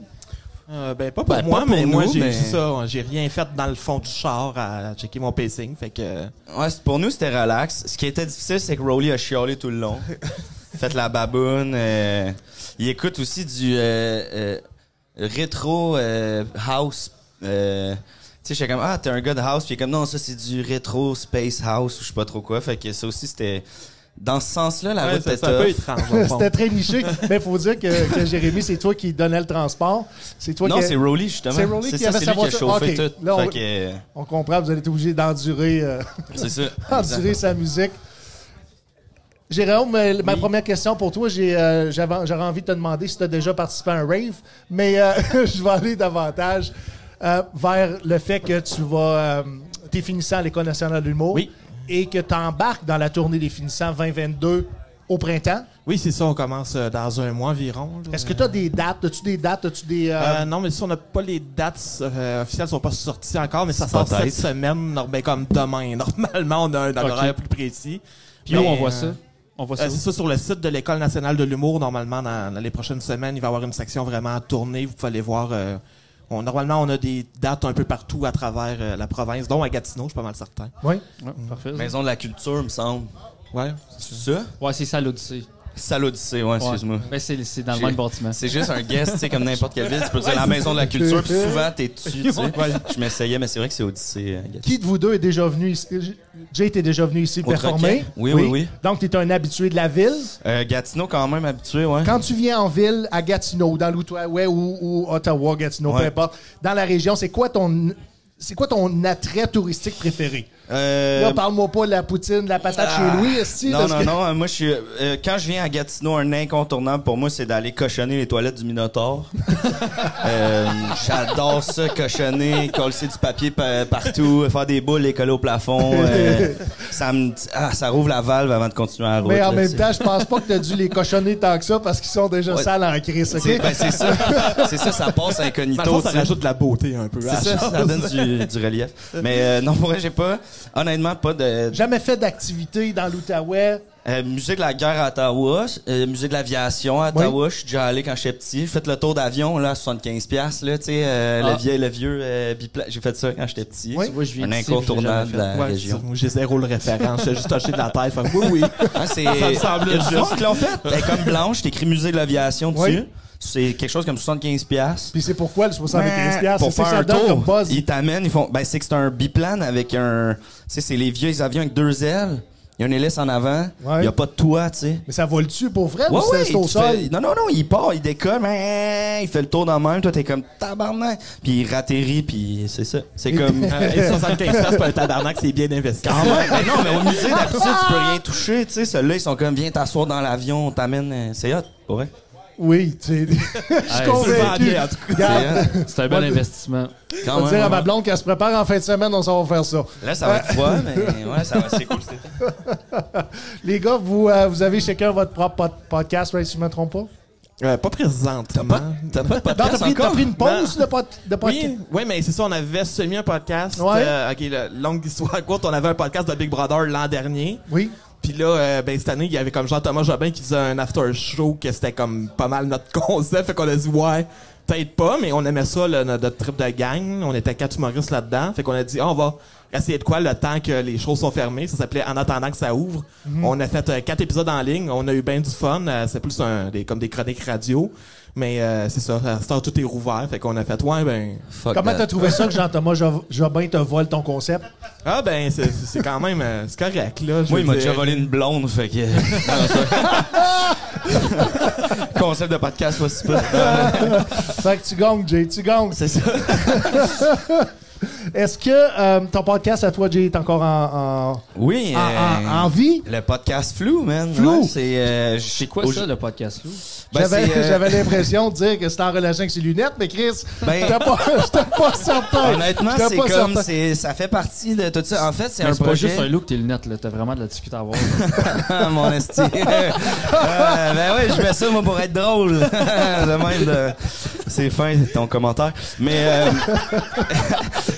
Euh, ben, pas pour Ben, moi, pas pour mais moi, j'ai mais- c'est ça. J'ai rien fait dans le fond du char à checker mon pacing. Fait que. Ouais, pour nous, c'était relax. Ce qui était difficile, c'est que Rowley a chialé tout le long. Fait la baboune. euh, il écoute aussi du euh, euh, rétro euh, house. euh, tu sais, j'étais comme, ah, t'es un gars de house. Puis il est comme, non, ça, c'est du rétro space house ou je sais pas trop quoi. Fait que ça aussi, c'était... Dans ce sens-là, la Ouais, route était un peu étrange. C'était très niché. Mais il faut dire que, que Jérémy, c'est toi qui donnais le transport. C'est toi Non, qui. c'est Rowley, justement. C'est Rowley qui ça, avait c'est sa lui qui a voiture. chauffé tout. là, on- Fait que, euh, On comprend, vous allez être obligé d'endurer, euh, c'est ça. endurer sa musique. Jérôme, ma Oui. première question pour toi, j'ai, euh, j'avais- j'aurais envie de te demander si tu as déjà participé à un rave, mais euh, je vais aller davantage euh, vers le fait que tu vas. tu es finissant à l'École nationale de l'humour Oui. et que tu embarques dans la tournée des finissants 2022 au printemps. Oui, c'est ça. On commence dans un mois environ. là. Est-ce que tu as des dates? As-tu des dates? As-tu des. euh, Euh, non, mais si on n'a pas les dates euh, officielles, sont pas sorties encore, mais ça sort Peut-être. cette semaine, ben, comme demain. Normalement, on a un horaire plus précis. Puis où Mais, on voit euh, ça? On voit ça Euh, c'est ça sur le site de l'École nationale de l'humour. Normalement, dans, dans les prochaines semaines, il va y avoir une section vraiment tournée. Vous pouvez aller voir. euh, on- normalement, on a des dates un peu partout à travers euh, la province, dont à Gatineau, je suis pas mal certain. Oui. Ouais, parfait. Maison de la culture, me semble. Ouais. C'est ça? Ouais, c'est ça l'Odyssée. Salle Odyssée, ouais, excuse-moi. Ben, c'est c'est dans le J'ai- même bâtiment. C'est juste un guest, tu sais, comme n'importe quelle ville. Tu peux dire la maison de la culture, puis souvent, t'es dessus, tu sais. Je m'essayais, mais c'est vrai que c'est Odyssée. euh. Qui de vous deux est déjà venu ici? Jay, t'es déjà venu ici Au performer? Troquet? Oui, oui, oui. Donc, t'es un habitué de la ville? Euh, Gatineau, quand même, habitué, ouais. Quand tu viens en ville, à Gatineau, dans l'Outaouais ou, ou Ottawa, Gatineau, peu importe, dans la région, c'est quoi ton c'est quoi ton attrait touristique préféré? Euh, Là, parle-moi pas de la poutine, de la patate chez Louis, esti, non, non, que- non. Moi, je suis. euh, quand je viens à Gatineau, un incontournable pour moi, c'est d'aller cochonner les toilettes du Minotaure. Euh, J'adore ça, cochonner, coller du papier pa- partout, faire des boules et coller au plafond. euh, ça me, ah, ça rouvre la valve avant de continuer à route. Mais en là, même temps, je pense pas que t'as dû les cochonner tant que ça parce qu'ils sont déjà Ouais. sales en crise, ben, c'est ça. C'est ça, ça passe incognito. ça rajoute de la beauté un peu. C'est ça, chose. ça donne du, du relief. Mais euh, non, pour vrai, j'ai pas, honnêtement, pas de Jamais fait d'activité dans l'Outaouais. euh, musée de la guerre à Ottawa, euh, musée de l'aviation à Ottawa. Je suis déjà allé quand j'étais petit. J'ai fait le tour d'avion là, à 75 pièces là, tu sais, euh, Ah. le vieux, le vieux euh, bipla- J'ai fait ça quand j'étais petit. Oui. Tu vois, je viens Un incontournable de la Ouais, région. j'ai zéro le référent. Suis juste touché de la tête. Fait oui, oui. Hein, c'est Ça me du juste. qui l'ont fait. Elle est comme blanche, t'as écrit musée de l'aviation dessus. Oui. C'est quelque chose comme 75 pièces. Puis c'est pourquoi le 75$? piastres? pour faire un tour, ils t'amènent, ils font ben c'est que c'est un biplane avec un tu sais c'est les vieux avions avec deux ailes. Il y a une hélice en avant, il Ouais. y a pas de toit, tu sais. Mais ça vole-tu pour vrai Ouais, ou ouais, c'est au tu sol? fais- non, non, non, il part, il décolle, mais il fait le tour dans le même, toi t'es comme tabarnak, puis il ratterrit, puis c'est ça. C'est comme. Euh, et 75 piastres pour un tabarnak, c'est bien investi. Ah ouais, mais non, mais au musée d'habitude tu peux rien toucher, tu sais. Ceux-là ils sont comme viens t'asseoir dans l'avion, on t'amène, euh, c'est hot, pour vrai. Oui, tu sais. Je suis convaincu. C'est un bel investissement. Quand on va même, dire à ma blonde qu'elle se prépare en fin de semaine, on s'en va faire ça. Là ça va être froid, mais ouais, ça va, c'est cool. Les gars, vous, euh, vous avez chacun votre propre pod- podcast, right, si je me trompe pas? Euh, pas présentement. T'as pas de Non, t'as podcast pris, t'as pris une pause de, pod- de podcast? Oui, oui, mais c'est ça, on avait semi un podcast. Ouais. euh, ok, longue histoire courte, on avait un podcast de Big Brother l'an dernier. Oui. Puis là, euh, ben, cette année, il y avait comme Jean-Thomas Jobin qui faisait un after show que c'était comme pas mal notre concept. Fait qu'on a dit, ouais, peut-être pas, mais on aimait ça, le- notre, trip de gang. On était quatre humoristes là-dedans. Fait qu'on a dit, Ah, on va essayer de quoi le temps que les shows sont fermés. Ça s'appelait En attendant que ça ouvre. On a fait euh, quatre épisodes en ligne. On a eu bien du fun. Euh, c'est plus un, des, comme des chroniques radio. Mais euh, c'est ça, à tout est rouvert. Fait qu'on a fait, ouais, ben... Fuck Comment t'as trouvé ça que Jean-Thomas Jo- Jobin te vole ton concept? Ah ben, c'est c'est quand même... euh, c'est correct, là. Moi, il m'a déjà volé une blonde, fait que. Concept de podcast, pas si peu. Fait que tu gagnes, Jay, tu gagnes. C'est ça. Est-ce que euh, ton podcast à toi, Jay, est encore en, en, Oui. en- euh, en- en vie? Le podcast Flou, man. Flou? Ouais, c'est. euh, C'est quoi ça, le podcast, là? Ben, J'avais euh, j'avais l'impression de dire que c'était en relation avec ses lunettes, mais Chris, Ben- j'étais pas, pas certain. Honnêtement, c'est pas comme. Ça fait partie de tout ça. En fait, c'est Mais un c'est pas projet. juste un look, tes lunettes, là. T'as vraiment de la difficulté à avoir. Mon esti. Euh, ben ouais, je mets ça, moi, pour être drôle. de même de... C'est fin, ton commentaire. Mais, euh...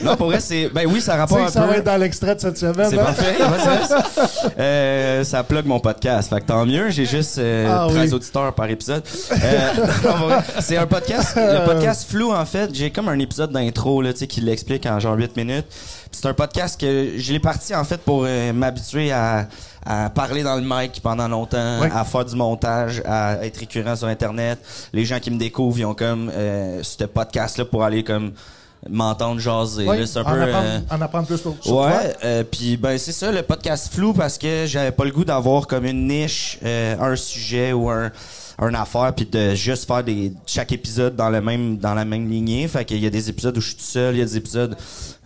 non, pour vrai, c'est... Ben oui, ça Tu sais rapporte que un ça peu... va être dans l'extrait de cette semaine. C'est hein? parfait. ouais, c'est- euh, ça plug mon podcast. Fait que tant mieux. J'ai juste euh, Ah 13 oui. auditeurs par épisode. Euh, c'est un podcast. Le podcast flou, en fait. J'ai comme un épisode d'intro, là, tu sais, qui l'explique en genre 8 minutes. C'est un podcast que je l'ai parti, en fait, pour euh, m'habituer à, à parler dans le mic pendant longtemps, Ouais. à faire du montage, à être récurrent sur Internet. Les gens qui me découvrent, ils ont comme euh, ce podcast-là pour aller comme m'entendre jaser. Oui, là. C'est un en, peu... apprendre, euh, en apprendre plus sur. Ouais, euh, puis ben c'est ça le podcast flou parce que j'avais pas le goût d'avoir comme une niche, euh, un sujet ou un un affaire puis de juste faire des chaque épisode dans le même dans la même lignée. Fait qu'il y a des épisodes où je suis tout seul il y a des épisodes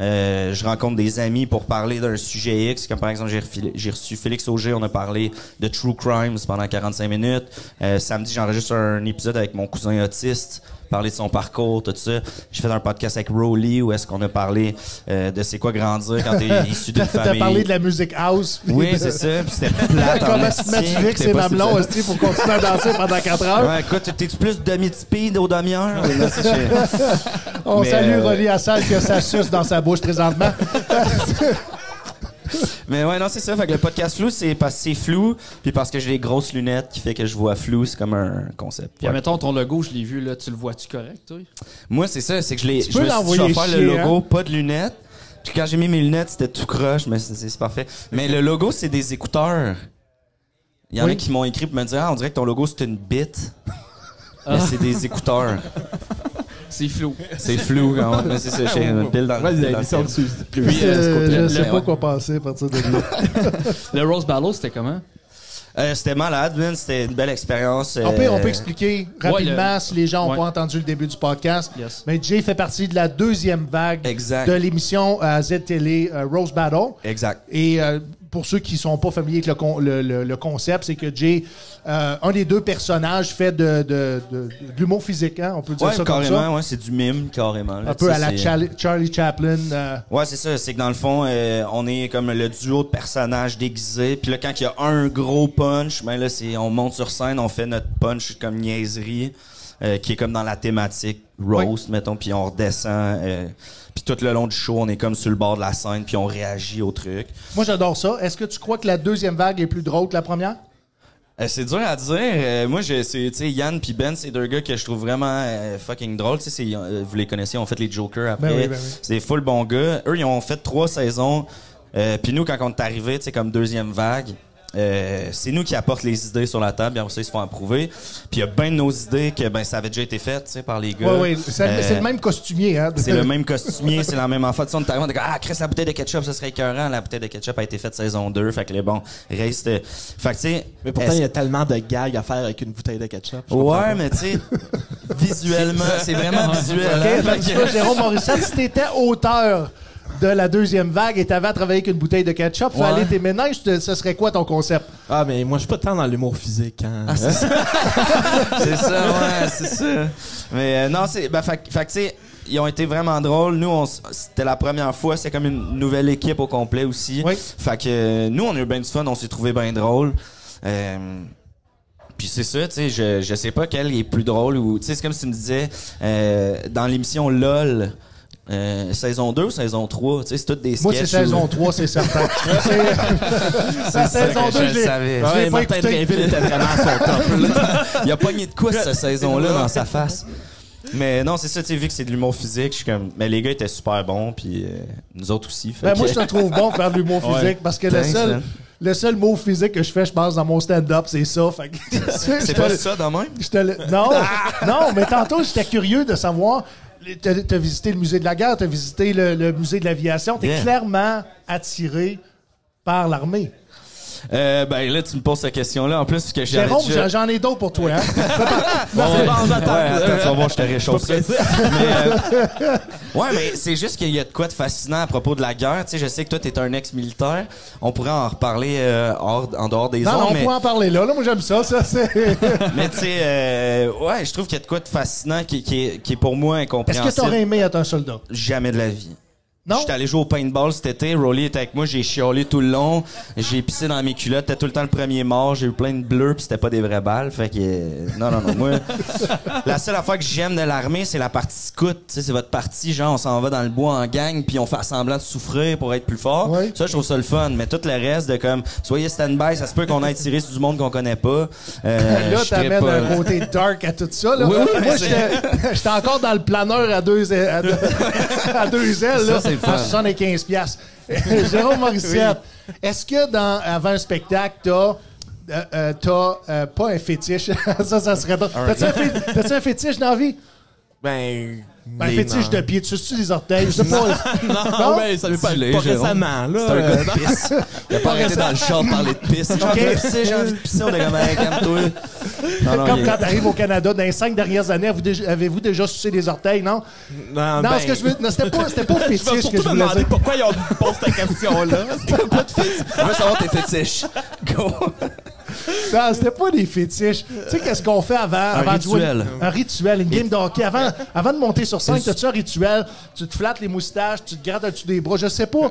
euh, je rencontre des amis pour parler d'un sujet X comme par exemple j'ai reçu Félix Auger on a parlé de true crimes pendant 45 minutes. Euh, samedi j'enregistre un épisode avec mon cousin autiste parler de son parcours, tout ça. J'ai fait un podcast avec Rowley où est-ce qu'on a parlé euh, de c'est quoi grandir quand t'es issu d'une T'as famille. parlé de la musique house. Oui, c'est ça. Puis c'était plate en Comment se mettre Félix c'était et pas Mamelon ça. aussi pour continuer à danser pendant 4 heures. Ouais, écoute, t'es-tu plus demi-speed au demi-heure? On Mais, salue euh, Rolly Assal que ça suce dans sa bouche présentement. Mais ouais, non, c'est ça. Fait que le podcast flou, c'est parce que c'est flou, puis parce que j'ai des grosses lunettes qui fait que je vois flou, c'est comme un concept. Puis, Ouais. admettons, ton logo, je l'ai vu, là. Tu le vois-tu correct, toi? Moi, c'est ça, c'est que je l'ai. Tu Je peux me suis dit, je l'envoyer faire chier, le logo, hein? pas de lunettes. Puis quand j'ai mis mes lunettes, c'était tout croche, mais c'est c'est parfait. Mais le logo, c'est des écouteurs. Il y en Oui. a qui m'ont écrit pour me dire, ah, on dirait que ton logo, c'est une bite. Mais c'est des écouteurs. C'est flou. C'est flou quand même. Mais c'est ça, j'ai une pile dans Ouais, le. Puis, Euh, je sais pas ouais. quoi penser à partir de là. Le Rose Battle, c'était comment? Euh, C'était malade, man. C'était une belle expérience. On peut, euh, on peut expliquer rapidement le- si les gens n'ont Ouais. pas entendu le début du podcast. Yes. Mais Jay fait partie de la deuxième vague Exact. de l'émission euh, Z-Télé euh, Rose Battle. Exact. Et euh, pour ceux qui sont pas familiers avec le, con- le- le- le concept, c'est que Jay, euh, un des deux personnages, fait de, de, de- de l'humour physique, hein, on peut dire Ouais, ça comme ça. carrément, ouais, c'est du mime, carrément. là, Un peu à la c'est- Charlie, Charlie Chaplin. euh, Ouais, c'est ça. C'est que dans le fond, euh, on est comme le duo de personnages déguisés. Puis là, quand il y a un gros punch, ben là, c'est on monte sur scène, on fait notre punch comme niaiserie, euh, qui est comme dans la thématique roast, mettons, puis on redescend. Puis tout le long du show, on est comme sur le bord de la scène, puis on réagit au truc. Moi, j'adore ça. Est-ce que tu crois que la deuxième vague est plus drôle que la première? Euh, c'est dur à dire. Euh, moi, je, c'est, Yann puis Ben, c'est deux gars que je trouve vraiment euh, fucking drôles. C'est, vous les connaissez, ils ont fait les Jokers après. Ben oui, ben oui. C'est des full bons gars. Eux, ils ont fait trois saisons. Puis nous, quand on est arrivé, tu sais, comme deuxième vague, euh, c'est nous qui apportent les idées sur la table. Bien ça, ils se font approuver. Puis il y a bien de nos idées que ben ça avait déjà été fait, tu sais, par les gars. Oui, oui. C'est Euh, le même costumier. Hein, c'est le même costumier, c'est la même enfant. Tu sais, on est arrivé, on comme, ah, Chris, la bouteille de ketchup, ça serait écœurant. La bouteille de ketchup a été faite saison 2. Fait que les bon, reste. Fait que, tu sais. Mais pourtant, il y a tellement de gags à faire avec une bouteille de ketchup. Ouais, mais tu sais, visuellement, c'est vraiment visuel. OK? hein. Fait que tu vois, Jérôme Morissette, si t'étais auteur de la deuxième vague et t'avais à travailler avec une bouteille de ketchup, Ouais. fallait tes ménages, te- ce serait quoi ton concept? Ah, mais moi, je suis pas tant dans l'humour physique. Hein. C'est ça, ouais, c'est ça. Mais euh, non, c'est. Ben, fait, fait que, tu sais, ils ont été vraiment drôles. Nous, c'était la première fois. C'est comme une nouvelle équipe au complet aussi. Oui. Fait que euh, nous, on a eu bien du fun. On s'est trouvé bien drôle. Euh, puis c'est ça, tu sais, je, je sais pas quel est plus drôle ou. Tu sais, c'est comme si tu me disais, euh, dans l'émission LOL. Euh, saison 2 ou saison 3, tu sais, c'est toutes des sketchs. Moi, c'est saison 3, c'est certain. C'est- saison que 2, je savais. Ouais, pas Martin écouté. Drainville était vraiment à son top. Il a pogné de quoi cette saison-là dans sa face? Mais non, c'est ça, tu sais, vu que c'est de l'humour physique, je suis comme. Mais les gars étaient super bons, puis euh, nous autres aussi. fait Ben, que- moi, je te trouve bon faire de l'humour physique Ouais. parce que le seul, man. le seul mot physique que je fais, je pense, dans mon stand-up, c'est ça. C'est pas ça, dans même? je te le- Non, non, mais tantôt, j'étais curieux de savoir. T'as as visité le musée de la guerre, t'as visité le, le musée de l'aviation. T'es Yeah. clairement attiré par l'armée. Euh, ben là, tu me poses cette question-là. En plus, parce que j'ai Jérôme, déjà... j'en- ai d'autres pour toi. Hein? Ouais, ouais, attends, tu vas voir, je te réchauffe ça. Mais, euh, ouais, mais c'est juste qu'il y a de quoi de fascinant à propos de la guerre. Tu sais, je sais que toi, t'es un ex-militaire. On pourrait en reparler euh, hors- en dehors des Non, ondes, non, on mais, peut en parler là. là moi, j'aime ça. ça c'est... mais tu sais, euh, ouais, je trouve qu'il y a de quoi de fascinant qui, qui, est, qui est pour moi Est-ce incompréhensible. que t'aurais aimé être un soldat? Jamais de la vie. Non? J'étais allé jouer au paintball cet été. Rolly était avec moi. J'ai chiolé tout le long. J'ai pissé dans mes culottes. T'étais tout le temps le premier mort. J'ai eu plein de bleus puis c'était pas des vraies balles. Fait que, euh, non, non, non. Moi, la seule affaire que j'aime de l'armée, c'est la partie scout. Tu sais, c'est votre partie, genre, on s'en va dans le bois en gang puis on fait semblant de souffrir pour être plus fort. Ça, je trouve ça le fun. Mais tout le reste de comme, soyez stand-by, ça se peut qu'on aille tirer sur du monde qu'on connaît pas. Euh, là, t'amènes pas- un côté dark à tout ça. Là. Oui, oui, Moi, j'étais encore dans le planeur à deux, ailes- à deux, à deux ailes, là, Ça. À 75 piastres. Jérôme Morissette, est-ce que dans, avant un spectacle, t'as... euh, euh, t'as euh, pas un fétiche? ça, ça serait drôle. T'as-tu un, fé- t'as-tu un fétiche dans la vie? Ben. Un les- fétiche non. de pied. Tu suces les orteils? Je sais pas. Non, ben, ça veut pas, Dis-le, pas récemment, là. C'est un gars de pisse. Il a pas arrêté dans le char de parler de pisse. J'ai envie de pisser, j'ai envie de pisser. On est comme, hey, calme-toi. Comme quand t'arrives au Canada, dans les cinq dernières années, avez-vous déjà, sucé des orteils, non? Non, Non, ben, ce que je veux... Non, c'était pas, c'était pas Je vais fétiche que surtout je me demander pourquoi ils ont posé cette question-là. On veut savoir tes fétiches. Go. Non, c'était pas des fétiches. Tu sais, qu'est-ce qu'on fait avant? avant de jouer- rituel. un rituel, une game de hockey. Avant, avant de monter sur scène, t'as-tu un rituel? Tu te flattes les moustaches, tu te grattes au-dessus des bras, je sais pas.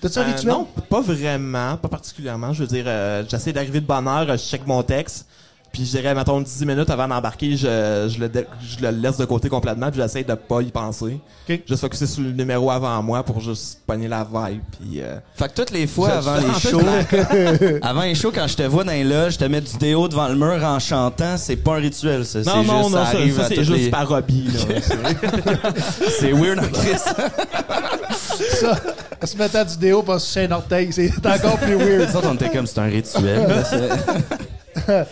T'as-tu un Euh, rituel? non, pas vraiment, pas particulièrement. Je veux dire, euh, j'essaie d'arriver de bonne heure, je check mon texte, puis je dirais, mettons, 10 minutes avant d'embarquer, je, je, le je le laisse de côté complètement, puis j'essaie de pas y penser. Ok. Juste focuser sur le numéro avant moi pour juste pogner la vibe, puis... euh, Fait que toutes les fois Je- avant les shows, avant les shows, quand je te vois dans les loges, je te mets du déo devant le mur en chantant, c'est pas un rituel, ça. Non, non, juste, non, ça ça, c'est juste les- par hobby, là. C'est weird en Chris. Ça, se mettant du déo pour se un orteil, c'est encore plus weird. Ça, on était comme, c'est un rituel. là,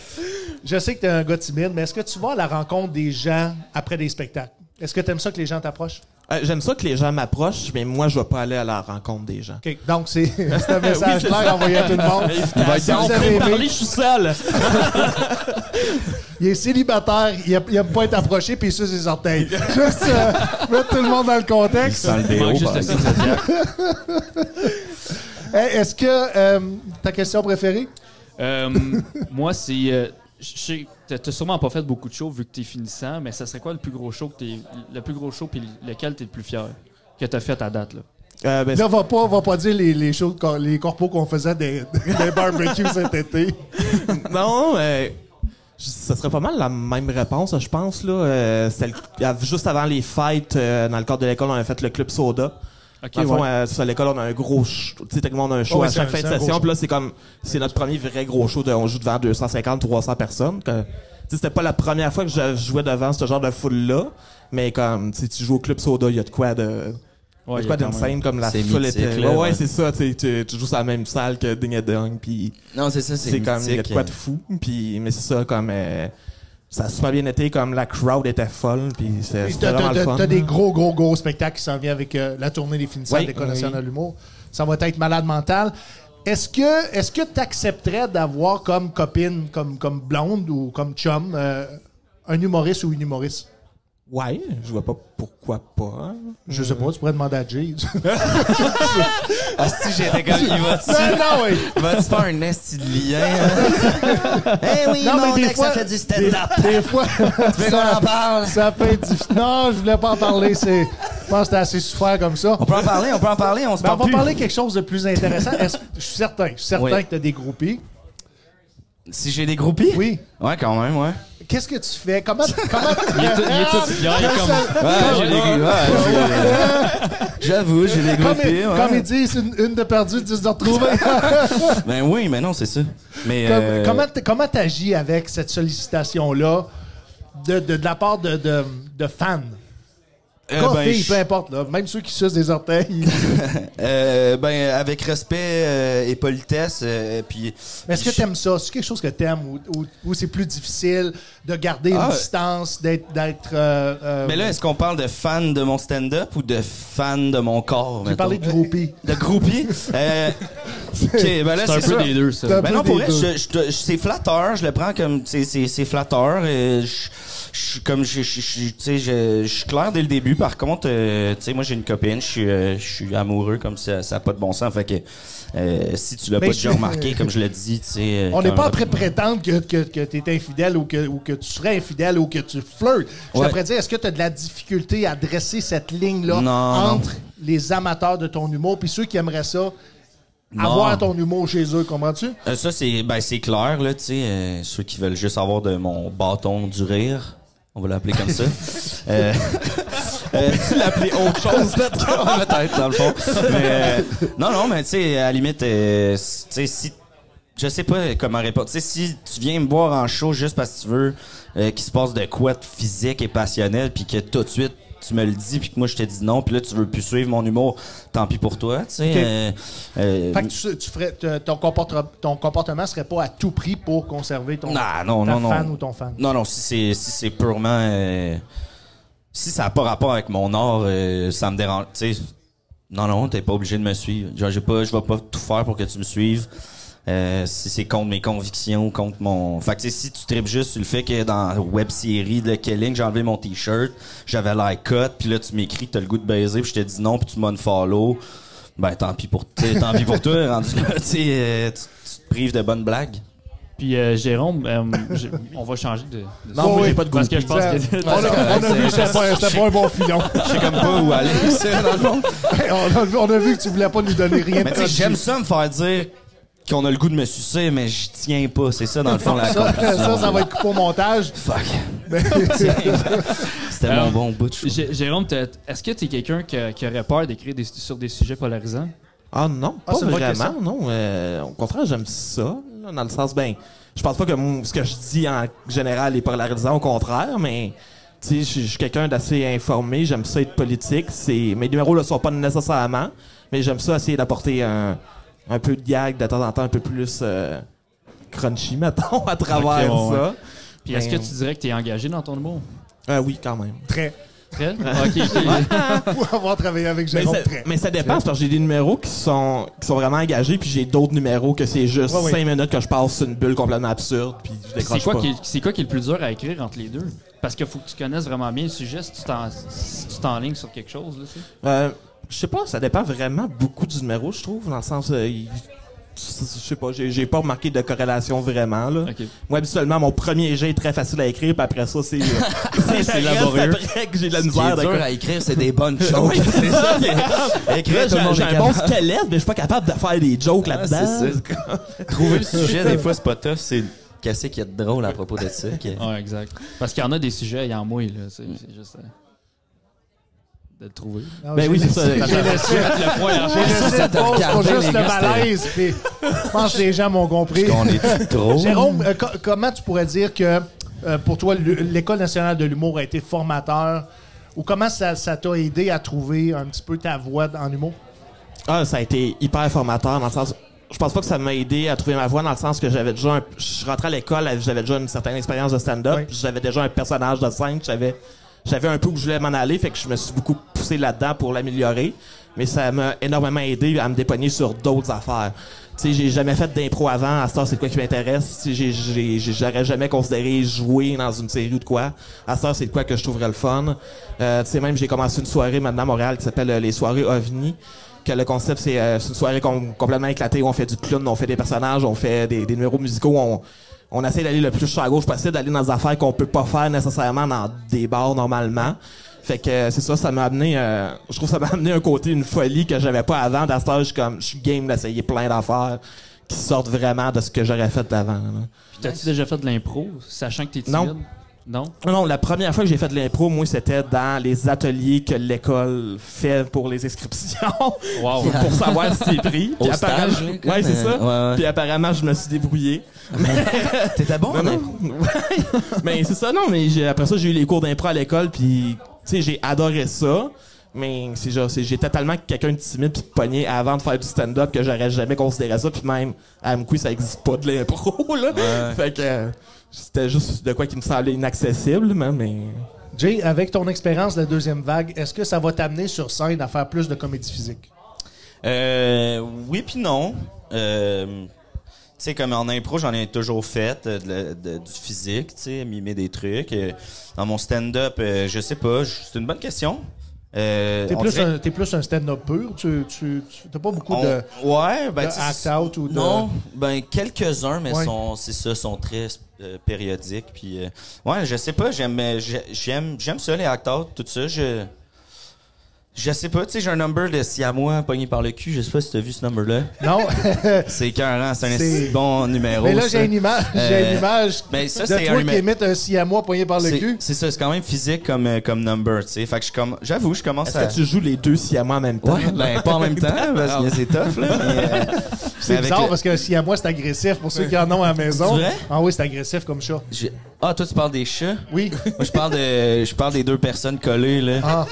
Je sais que t'es un gars timide, mais est-ce que tu vas à la rencontre des gens après des spectacles? Est-ce que t'aimes ça que les gens t'approchent? Euh, J'aime ça que les gens m'approchent, mais moi, je vais pas aller à la rencontre des gens. Donc, c'est c'est un message Oui, clair envoyé à tout le monde. Si vous avez aimé, je suis seul. il est célibataire, il aime, il aime pas être approché, puis il suce ses orteils. Juste euh, mettre tout le monde dans le contexte. Il déo, juste le zodiac. Hey, Est-ce que euh, ta question préférée? Euh, moi, c'est. Je sais que t'as- t'as sûrement pas fait beaucoup de shows vu que t'es finissant, mais ça serait quoi le plus gros show que t'es. Le plus gros show puis lequel t'es le plus fier que t'as fait à date, là? Euh, ben, Là, on va pas, on va pas dire les, qu'on- les corpos qu'on faisait des, des barbecues cet été. non, euh, ça serait pas mal la même réponse, je pense. Là. Euh, c'était le- av- juste avant les fêtes, euh, dans le cadre de l'école, on a fait le club soda. Ok, Dans le fond, ouais. euh, sur l'école, on a un gros show. Tu sais, techniquement, on a un show à chaque un- fin de session. Puis là, c'est comme, c'est notre premier vrai gros show. De, on joue devant 250, 300 personnes. Que, tu sais, c'était pas la première fois que je jouais devant ce genre de foule-là. Mais comme, tu sais, tu joues au club soda, il y a de quoi de, Ouais, de il y quoi a quand d'insane comme la foule était. là, ouais, c'est ça. Tu, sais, tu, tu joues sur la même salle que Ding et Dong. Puis Non, c'est ça, c'est c'est comme, il y a de quoi de fou. Puis, mais c'est ça, comme, euh, ça a super bien été. Comme la crowd était folle. Puis c'était vraiment le fun. t'as des gros, gros, gros spectacles qui s'en viennent avec euh, la tournée des finissants Oui, de l'École oui. nationale de l'humour. Ça va être malade mental. Est-ce que est-ce que tu accepterais d'avoir comme copine, comme, comme blonde ou comme chum, euh, un humoriste ou une humoriste? Ouais, je vois pas pourquoi pas. Je sais pas, tu pourrais demander à Jay. Ah, si j'étais comme, il va-tu non, non, oui. il va-tu faire un esti de lien? hein? Eh oui, Non, mais mon des ex fois- a fait du stand-up. Des, des fois, Tu veux qu'on en parle? ça peut être difficile. Non, je voulais pas en parler. C'est, je pense que c'était assez souffert comme ça. On peut en parler, on peut en parler, on se Ben, on va plus. parler quelque chose de plus intéressant. Est-ce- je suis certain, je suis certain Oui. que tu as des groupies. Si j'ai des groupies? Oui. Ouais, quand même, ouais. Qu'est-ce que tu fais? Comment, comment Il est tout, il est tout fier, il est comme. Ouais, j'ai des groupies. ouais, J'avoue, j'ai des Comme, groupies. ouais. comme ils disent, une, une de perdue, dix de retrouvée. Ben oui, mais non, c'est ça. Mais. Comme- euh, Comment Comment t'agis avec cette sollicitation-là de, de, de la part de, de, de fans? Euh, Gars, ben, filles, peu importe, là. même ceux qui sucent des orteils. euh, ben, avec respect euh, et politesse, euh, puis. Mais Est-ce que t'aimes ça? C'est quelque chose que t'aimes ou, ou, ou c'est plus difficile de garder Ah, une distance, d'être. d'être euh, euh, Mais là, est-ce qu'on parle de fan de mon stand-up ou de fan de mon corps? J'ai parlé de groupie. De groupie? euh, ok, ben là, C'est un peu ça. des deux, ça. C'est un Ben non, pour vrai, deux. je, je- je- c'est flatteur. Je le prends comme c'est c'est c'est flatteur. et je, je suis comme je, je, je- suis clair dès le début. Par contre, euh, tu sais, moi j'ai une copine. Je suis euh, je suis amoureux comme ça. Ça a pas de bon sens. Fait que euh, si tu l'as Mais pas déjà remarqué, comme je l'ai dit, tu sais. On n'est pas après prétendre que, que, que tu es infidèle ou que, ou que tu serais infidèle ou que tu flirtes. Je Ouais. dire, est-ce que tu as de la difficulté à dresser cette ligne-là entre les amateurs de ton humour puis ceux qui aimeraient ça, Non. avoir ton humour chez eux, comprends-tu? Euh, ça c'est ben c'est clair là, tu sais, euh, ceux qui veulent juste avoir de mon bâton du rire. On va l'appeler comme ça. euh, euh, L'appeler autre chose, peut-être dans le fond. Mais euh, non non mais tu sais à la limite euh, tu sais si je sais pas comment répondre. Tu sais si tu viens me voir en show juste parce que tu veux euh, qu'il se passe de quoi de physique et passionnel puis que tout de suite tu me le dis puis que moi je te dis non puis là tu veux plus suivre mon humour tant pis pour toi tu sais euh, euh, Fait que tu, tu ferais, ton, comporte- ton comportement serait pas à tout prix pour conserver ton Non, non, ta non, non. fan ou ton fan. Non, non, si c'est si c'est purement euh, si ça n'a pas rapport avec mon art, ça me dérange. Tu sais, non, non, t'es pas obligé de me suivre. Genre, j'ai pas, je vais pas tout faire pour que tu me suives. Euh, si c'est contre mes convictions, contre mon. Fait que tu sais, si tu tripes juste sur le fait que dans la web série de Kelling, j'ai enlevé mon t-shirt, j'avais l'air cut, puis là tu m'écris que t'as le goût de baiser, puis je te dis non, puis tu m'unfollow. Ben tant pis pour tant pis pour toi, rendu là, euh, tu tu te prives de bonnes blagues. Puis euh, Jérôme, euh, on va changer de. de- Non, moi, j'ai pas de Parce que je pense que. on, a, on a vu que c'était pas, pas un bon filon. Je sais comme pas où aller, dans le fond. on, a, vu- on a vu que tu voulais pas nous donner rien Mais de tu sais, crunchy. j'aime ça me faire dire qu'on a le goût de me sucer, mais j'y tiens pas. C'est ça, dans le fond, la ça, conclusion. ça, ça va être coupé au montage. Fuck. C'était Euh, mon bon bout de Jérôme, est-ce que tu es quelqu'un qui, aurait peur d'écrire des- sur des sujets polarisants? Ah non, Ah, pas vraiment, non. Euh, au contraire, j'aime ça, là, dans le sens, ben, je pense pas que mon- ce que je dis en général est polarisant, au contraire, mais tu sais, je suis- je quelqu'un d'assez informé, j'aime ça être politique. C'est mes numéros le sont pas nécessairement, mais j'aime ça essayer d'apporter un, un peu de gag de temps en temps, un peu plus euh, crunchy, mettons, à travers Ok, ouais, ça. Puis est-ce que Ben- tu dirais que tu es engagé dans ton humour? Euh, oui, quand même. Très. Très? Ok. Pour avoir travaillé avec Mais Jérôme ça, Très. mais ça dépend, parce que j'ai des numéros qui sont, qui sont vraiment engagés, puis j'ai d'autres numéros que c'est juste Ouais, 5 oui. minutes que je passe sur une bulle complètement absurde, puis je C'est décroche quoi, pas. qui est, c'est quoi qui est le plus dur à écrire entre les deux? Parce qu'il faut que tu connaisses vraiment bien le sujet si tu t'en- si tu t'enlignes sur quelque chose. Là, tu sais. Euh, je sais pas, ça dépend vraiment beaucoup du numéro, je trouve, dans le sens... euh, il- je sais pas, j'ai pas remarqué de corrélation vraiment, là. Moi, habituellement, mon premier jet est très facile à écrire, puis après ça, c'est... c'est C'est la laborieux. après que j'ai de la Ce qui misère. est dur à écrire, c'est des bonnes choses. Oui, c'est ça. Écrire, J'ai un bon squelette, mais je suis pas capable de faire des jokes Ah, là-dedans. Trouver le sujet, des fois, c'est pas tough. C'est qu'est-ce qu'il y a de drôle à propos de ça. que- Ouais, exact. Parce qu'il y en a des sujets, il y en mouille. Là. C'est, c'est juste euh, de le trouver. Non, Ben oui, c'est ça. J'ai laissé, le point en j'ai laissé juste le malaise. puis Je pense que les gens m'ont compris. Qu'on est trop? Jérôme, euh, co- comment tu pourrais dire que euh, pour toi, l'École nationale de l'humour a été formateur ou comment ça ça t'a aidé à trouver un petit peu ta voix en humour? Ah, ça a été hyper formateur dans le sens. Je pense pas que ça m'a aidé à trouver ma voix dans le sens que j'avais déjà un, je rentrais à l'école, j'avais déjà une certaine expérience de stand-up, Oui. j'avais déjà un personnage de scène, j'avais j'avais un peu où je voulais m'en aller, fait que je me suis beaucoup poussé là-dedans pour l'améliorer, mais ça m'a énormément aidé à me dépogner sur d'autres affaires. Tu sais, j'ai jamais fait d'impro avant, à ce temps, c'est quoi qui m'intéresse? Tu sais, j'aurais jamais considéré jouer dans une série ou de quoi. À ce temps, c'est quoi que je trouverais le fun. Euh, tu sais, même, j'ai commencé une soirée maintenant à Montréal qui s'appelle euh, les soirées OVNI que le concept c'est euh, une soirée com- complètement éclatée où on fait du clown, on fait des personnages, on fait des, des numéros musicaux, on, on essaie d'aller le plus sur la gauche possible, d'aller dans des affaires qu'on peut pas faire nécessairement dans des bars normalement. Fait que euh, c'est ça, ça m'a amené, euh, je trouve que ça m'a amené un côté, une folie que j'avais pas avant. Dans ce je suis comme, je suis game d'essayer plein d'affaires qui sortent vraiment de ce que j'aurais fait avant. Puis t'as-tu déjà fait de l'impro, sachant que t'es timide? Non. Non? Non, non, la première fois que j'ai fait de l'impro, moi, c'était dans les ateliers que l'école fait pour les inscriptions. Wow. pour savoir si t'es pris. Au stage, apparemment- là, comme, ouais, c'est ça. euh, ouais, Puis apparemment, je me suis débrouillé. T'étais bon, Non, hein? non. mais c'est ça, non, mais j'ai- après ça, j'ai eu les cours d'impro à l'école, puis, tu sais, j'ai adoré ça. Mais c'est genre, c'est- j'étais tellement quelqu'un de timide puis de pogné avant de faire du stand-up que j'aurais jamais considéré ça. Puis même, à Amqui, ça existe pas de l'impro, là. Ouais. Fait que euh, c'était juste de quoi qui me semblait inaccessible, mais... Jay, avec ton expérience de la deuxième vague, est-ce que ça va t'amener sur scène à faire plus de comédie physique? Euh, oui puis non. Euh, tu sais, comme en impro, j'en ai toujours fait euh, de la- de- du physique, tu sais, mimer des trucs. Euh, dans mon stand-up, euh, je sais pas, c'est une bonne question. Euh, T'es plus, dirait- un, t'es plus un stand-up pur? Tu, tu, tu- t'as pas beaucoup on- de, ouais, ben, de act out ou de... Non, ben quelques-uns, mais Ouais. sont, c'est ça, sont très euh, périodiques. Puis, euh, ouais, je sais pas, j'aime, j'ai- j'aime, j'aime ça les act-out, tout ça. Je, je sais pas, tu sais, j'ai un number de Siamois pogné par le cul. Je sais pas si t'as vu ce number-là. Non? C'est écœurant, c'est un esti bon numéro. Mais là, j'ai une image, j'ai Euh, une image ben, ça, de c'est toi un qui imite un siamois poigné par le cul. c'est ça, c'est quand même physique comme, euh, comme number, tu sais. Fait que je comme, j'avoue, je commence Est-ce à. que tu joues les deux siamois en même temps? Ouais, ben pas en même temps, parce que c'est tough, là. mais, euh, C'est mais bizarre le- parce que siamois, c'est agressif. Pour ceux qui en ont à la maison. C'est vrai? Ah oui, c'est agressif comme chat. j'ai- Ah, toi, tu parles des chats? Oui. Moi, je parle de, je parle des deux personnes collées, là. Ah.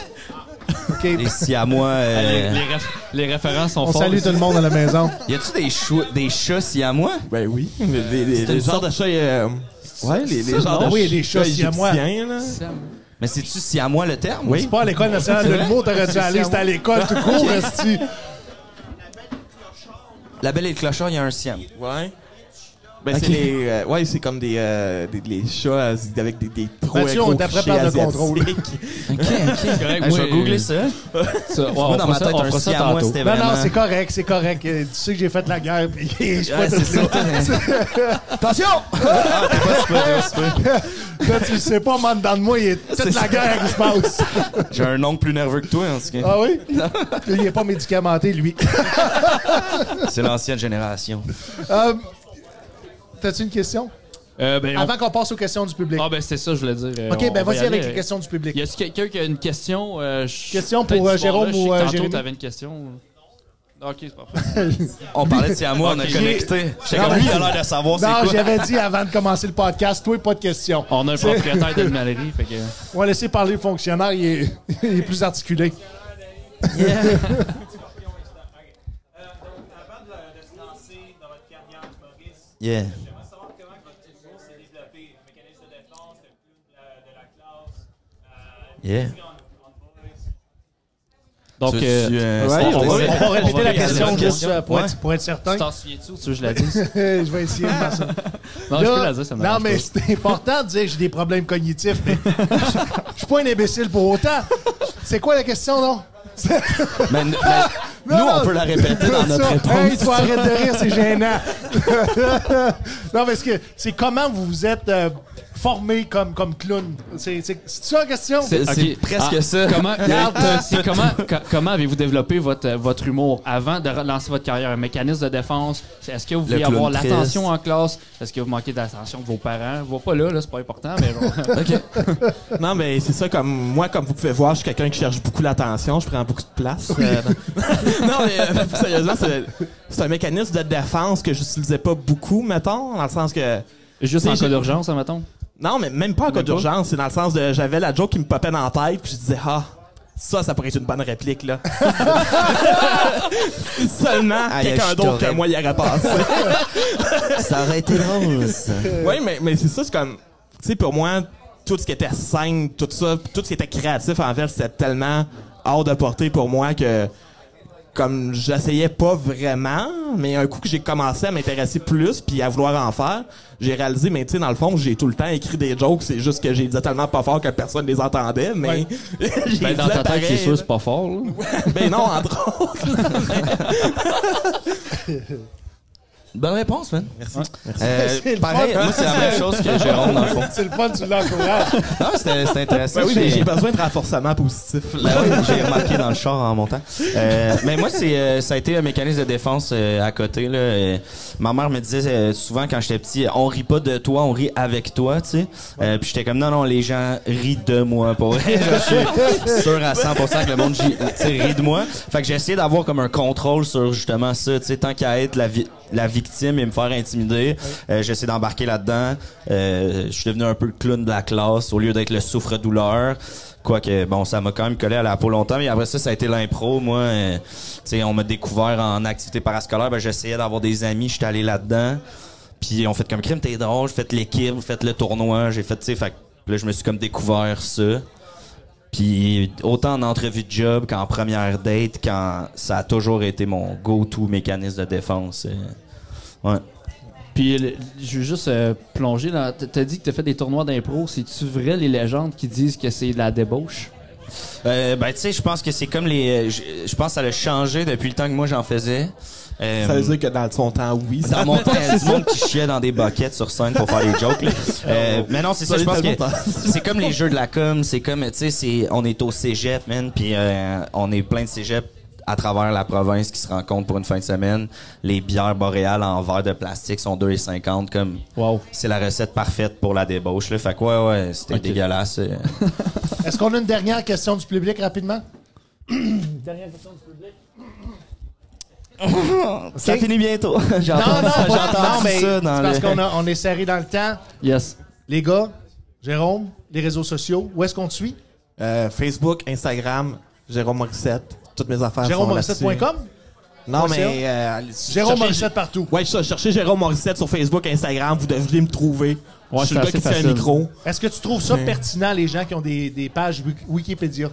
Les siamois. Les, Euh... les réf- les références sont On fortes. salue tout le monde à la maison. Y a-tu des, chou- des chats siamois? Ben oui. Les une genres de chats... euh, ouais, les, les genres de Oui, les chats siamois. égyptiens, là. Mais c'est-tu siamois le terme? Oui. C'est pas à l'école nationale de l'humour, t'aurais dû aller, c'était à l'école tout court. La belle et le clochard, il y a un siam. Ouais. Ben, Ok. c'est les, euh, ouais, c'est comme des, euh, des, les chats avec des, des trop Mathieu, on le asiatiques. contrôle. Ok, ok. correct, Hey, je vais moi, googler ça. Ça, ouais, Moi, dans ma ça- tête, on un fera ça tantôt. c'était Non, vraiment... non, c'est correct, c'est correct. Euh, Tu sais que j'ai fait la guerre, puis je suis pas Ouais, tout c'est ça. là. Attention! Ah, t'es pas super, t'es pas super. Là, tu le sais pas, man, dans de moi, il y a toute C'est la guerre qui se passe. J'ai un oncle plus nerveux que toi, en tout cas. Ah oui? Il est pas médicamenté, lui. C'est l'ancienne génération. Euh, T'as-tu une question? Euh, ben, on- Avant qu'on passe aux questions du public. Ah, ben, c'est ça, je voulais dire. Euh, OK, on- ben vas-y avec les questions du public. Y a-tu quelqu'un qui a une question? euh, je- Question pour, euh, Jérôme ou, euh, Tantôt, Jérémy? t'avais une question. Ok, c'est parfait. On parlait de siamois, on a connecté. J'étais Non, comme lui, il a l'air de savoir c'est Non, quoi. j'avais dit avant de commencer le podcast, toi, pas de questions. On a un propriétaire d'animalerie, fait que. On va laisser parler le fonctionnaire, il est, il est plus articulé. avant de, de se lancer dans votre carrière d'humoriste, Yeah. j'aimerais savoir comment votre humour s'est développé. Le mécanisme de défense, le clown de la, de la classe. Euh, Yeah. Donc, Tu- euh, tu, euh, ouais, on va- On va On va répéter la question la juste question. euh, pour, Ouais. être, pour être certain. tu t'en souviens-tu? Ou tu veux que je la dise? je vais essayer de faire ça. Non, je peux la dire, ça non, mais c'est important de dire que j'ai des problèmes cognitifs, mais je je suis pas un imbécile pour autant. C'est quoi la question, non? Mais, mais Non, nous, non, on peut la répéter dans c'est notre ça. réponse. Hey, tu arrêtes de rire, c'est gênant. non, parce que c'est comment vous vous êtes euh, formé comme, comme clown. C'est c'est- c'est ça la question? C'est presque Ah, ça. Comment, Regarde. c'est comment, co- comment avez-vous développé votre, euh, votre humour avant de lancer votre carrière? Un mécanisme de défense? Est-ce que vous vouliez avoir l'attention en classe? Est-ce que vous manquez d'attention de vos parents? Je vois pas là, là c'est pas important, mais genre, Non, mais c'est ça, comme moi, comme vous pouvez voir, je suis quelqu'un qui cherche beaucoup l'attention, je prends beaucoup de place. euh, non, mais euh, sérieusement, c'est, c'est un mécanisme de défense que j'utilisais pas beaucoup, mettons, dans le sens que. Juste en cas d'urgence, admettons. Non, mais même pas en cas d'urgence, c'est dans le sens de j'avais la joke qui me popait dans la tête, puis je disais, ah. Ça, ça pourrait être une bonne réplique, là. Seulement, quelqu'un d'autre que moi y aurait passé. Ça aurait été drôle, ça. oui, mais, mais c'est ça, c'est comme. Tu sais, pour moi, tout ce qui était scène, tout ça, tout ce qui était créatif en fait, c'était tellement hors de portée pour moi que. Comme j'essayais pas vraiment, mais un coup que j'ai commencé à m'intéresser plus puis à vouloir en faire, j'ai réalisé, mais tu sais, dans le fond, j'ai tout le temps écrit des jokes, c'est juste que j'ai dit tellement pas fort que personne les entendait, mais j'ai Ben, dans ta tête, c'est sûr, c'est pas fort. là. Ben non, entre autres. Bonne réponse, man. Merci. Le pareil, moi, c'est la même chose que Jérôme, dans le fond. C'est le fun, tu l'encourages. Non, c'était c'était intéressant. Ben oui, mais J'ai- besoin de renforcement positif. Ben oui, j'ai remarqué dans le char en montant. Euh, mais moi, c'est euh, ça a été un mécanisme de défense euh, à côté. Là. Euh, ma mère me disait euh, souvent quand j'étais petit, on rit pas de toi, on rit avec toi, tu sais. Euh, puis j'étais comme non non, les gens rient de moi pour vrai. Je suis sûr à 100% que le monde j- tu sais, rit de moi. Fait que j'ai essayé d'avoir comme un contrôle sur justement ça, tu sais, tant qu'à être la vi- la victime et me faire intimider, euh, j'ai essayé d'embarquer là-dedans. Euh, je suis devenu un peu le clown de la classe au lieu d'être le souffre-douleur. Quoique, bon, ça m'a quand même collé à la peau longtemps. Mais après ça, ça a été l'impro. Moi, euh, tu sais, on m'a découvert en activité parascolaire. Ben, j'essayais d'avoir des amis. J'étais allé là-dedans. Puis on fait comme crime, t'es drôle. J'ai fait l'équipe, j'ai fait le tournoi. J'ai fait, tu sais, fait là, je me suis comme découvert ça. Puis autant en entrevue de job qu'en première date, quand ça a toujours été mon go-to mécanisme de défense. euh, ouais. Puis, le- je veux juste euh, plonger dans. T'as dit que t'as fait des tournois d'impro. C'est-tu vrai les légendes qui disent que c'est de la débauche? Euh, ben, tu sais, je pense que c'est comme les. Je je pense que ça a changé depuis le temps que moi j'en faisais. Euh, Ça veut dire que dans son temps, oui. ça- dans mon temps, il y a du monde qui chiait dans des buckets sur scène pour faire des jokes. là. Euh, mais non, c'est ça, Ça je pense que c'est comme les jeux de la com, c'est comme, tu sais, c'est, on est au cégep, man, puis euh, on est plein de cégep à travers la province qui se rencontrent pour une fin de semaine. Les bières boréales en verre de plastique sont 2,50 comme Wow. c'est la recette parfaite pour la débauche. Là. Fait que ouais, ouais, c'était dégueulasse. Est-ce qu'on a une dernière question du public rapidement? Ça finit bientôt. J'entends Non, non, j'entends non, mais ça dans parce qu'on a- on est serré dans le temps. Yes. Les gars, Jérôme, les réseaux sociaux, où est-ce qu'on te suit? Euh, Facebook, Instagram, Jérôme Morissette, toutes mes affaires sont JéromeMorissette.com? là-dessus. Non, mais... Euh, Jérôme cherchez- Morissette partout. Ouais, ça, cherchez Jérôme Morissette sur Facebook, Instagram, vous devriez me trouver. Ouais, je suis le gars qui tient un micro. Est-ce que tu trouves ça Ouais. pertinent, les gens qui ont des, des pages Wik- Wikipédia?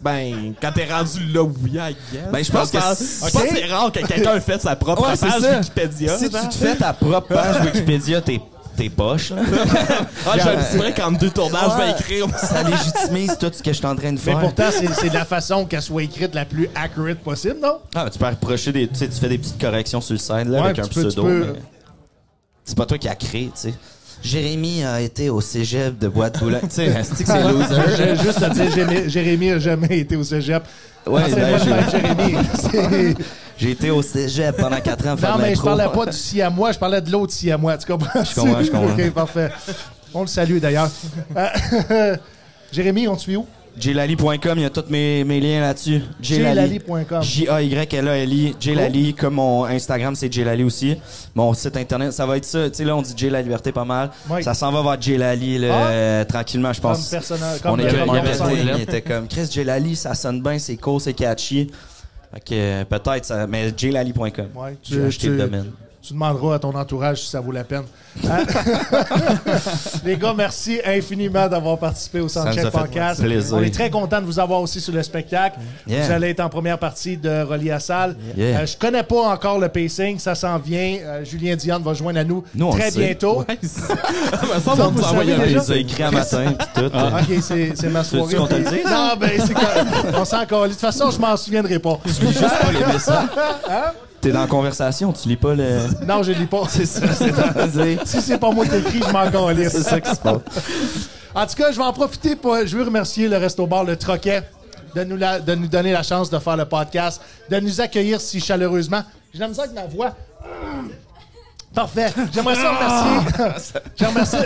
Ben, quand t'es rendu là, oui, I guess. Ben, je pense que Je c'est- pense que c'est rare que quelqu'un ait fait sa propre Ouais, page ça. Wikipédia. Si tu te fais ta propre page Wikipédia, t'es t'es poche. là. Ah, j'ai un petit break entre deux tournages, je vais écrire. Ça légitimise tout ce que je suis en train de Mais faire. pourtant, c'est c'est de la façon qu'elle soit écrite la plus accurate possible, non? Ah, tu peux reprocher des. Tu sais, tu fais des petites corrections sur le site là, Ouais, avec un peux- pseudo. peux- mais C'est pas toi qui as créé, tu sais. Jérémy a été au cégep de Bois de Boulogne. tu sais, c'est loser? J'ai juste à dire, Jérémy- a jamais été au cégep. Ouais, Ah, c'est ben, Jérémy. J'ai été au cégep pendant 4 ans. faire Non, mais je parlais pas du si à moi, je parlais de l'autre si à moi. Tu comprends? Je comprends, je comprends. OK, parfait. On le salue d'ailleurs. Euh, Jérémy, on te suit où? Jlali.com, il y a tous mes, mes liens là-dessus. Jlali.com. J-A-Y-L-A-L-I. Jlali, comme mon Instagram, c'est Jlali aussi. Mon site internet, ça va être ça. Tu sais, là, on dit J la liberté pas mal. Oui. Ça s'en va vers Jlali, là, Ah. euh, tranquillement, je Comme pense. personnage. On Comme est avait- comme trop de il était comme Chris Jlali, ça sonne bien, c'est cool, c'est catchy. Fait que euh, peut-être, ça, mais jlali.com. Ouais, tu- J'ai acheté le domaine. Tu demanderas à ton entourage si ça vaut la peine. Hein? les gars, merci infiniment d'avoir participé au Soundcheck fait Podcast. plaisir. On est très content de vous avoir aussi sur le spectacle. Yeah. Vous allez être en première partie de Relié à Salle. Yeah. Euh, je connais pas encore le pacing, ça s'en vient. Euh, Julien Dion va joindre à nous, très bientôt. Mais ça, vous vous envoyer savez un déjà? Il les a écrit un matin, tout. Ok, c'est c'est ma soirée. Non, ben, c'est quand- on s'en encore. De toute façon, je m'en souviendrai pas. Lis juste pas les messages. Hein? T'es dans la conversation, tu lis pas le. Non, je lis pas. C'est ça, c'est. Si c'est pas moi qui écris, je m'en calisse. C'est ça qui se passe. En tout cas, je vais en profiter pour. Je veux remercier le Resto Bar Le Troquet de nous, la- de nous donner la chance de faire le podcast, de nous accueillir si chaleureusement. J'ai la misère avec ma voix. Parfait. J'aimerais ça remercier. Je remercie.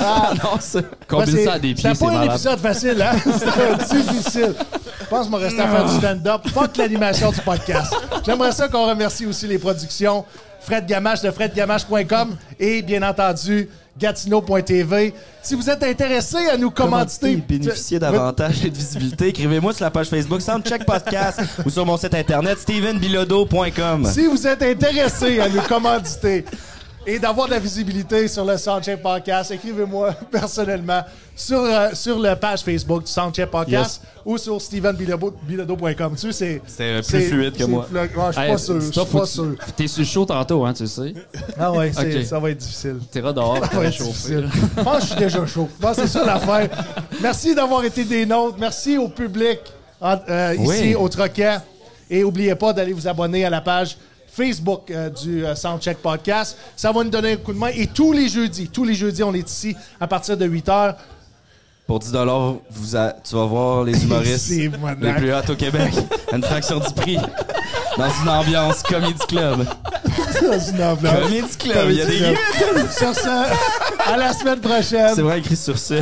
Ah, Non, ça. Combine c'est- ça à des pieds, C'était c'est pas un malade. épisode facile, hein? C'était difficile. Je pense que je vais rester à faire du stand-up. Fuck l'animation du podcast. J'aimerais ça qu'on remercie aussi les productions Fred Gamache de fredgamache.com et bien entendu gatineau.tv. Si vous êtes intéressé à nous commanditer, bénéficier davantage de visibilité, écrivez-moi sur la page Facebook Soundcheck Podcast ou sur mon site internet stevenbilodeau.com. Si vous êtes intéressé à nous commanditer et d'avoir de la visibilité sur le Soundcheck Podcast, écrivez-moi personnellement sur, euh, sur la page Facebook du Soundcheck Podcast ou sur stevenbilodeau.com. Tu sais, c'est... C'est plus fluide que moi. le- je suis Hey, pas sûr. Je suis pas que sûr. tu- T'es sur le show tantôt, hein, tu sais. Ah ouais, ça va être difficile. T'iras dehors, Ça va être difficile. Je pense que je suis déjà chaud. C'est ça l'affaire. Merci d'avoir été des nôtres. Merci au public en- euh, ici Oui. au Troquet. Et n'oubliez pas d'aller vous abonner à la page Facebook euh, du euh, Soundcheck Podcast. Ça va nous donner un coup de main. Et tous les jeudis, tous les jeudis, on est ici à partir de 8 heures. Pour 10 vous a- tu vas voir les humoristes les plus hauts au Québec. Une fraction du prix. Dans une ambiance Comedy Club. Dans une enveloppe. Comedy Club, il y a des gars. Sur ce, à la semaine prochaine. C'est vrai écrit sur ça.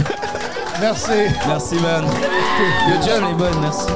Merci. Merci, man. Good job, les bonnes, merci.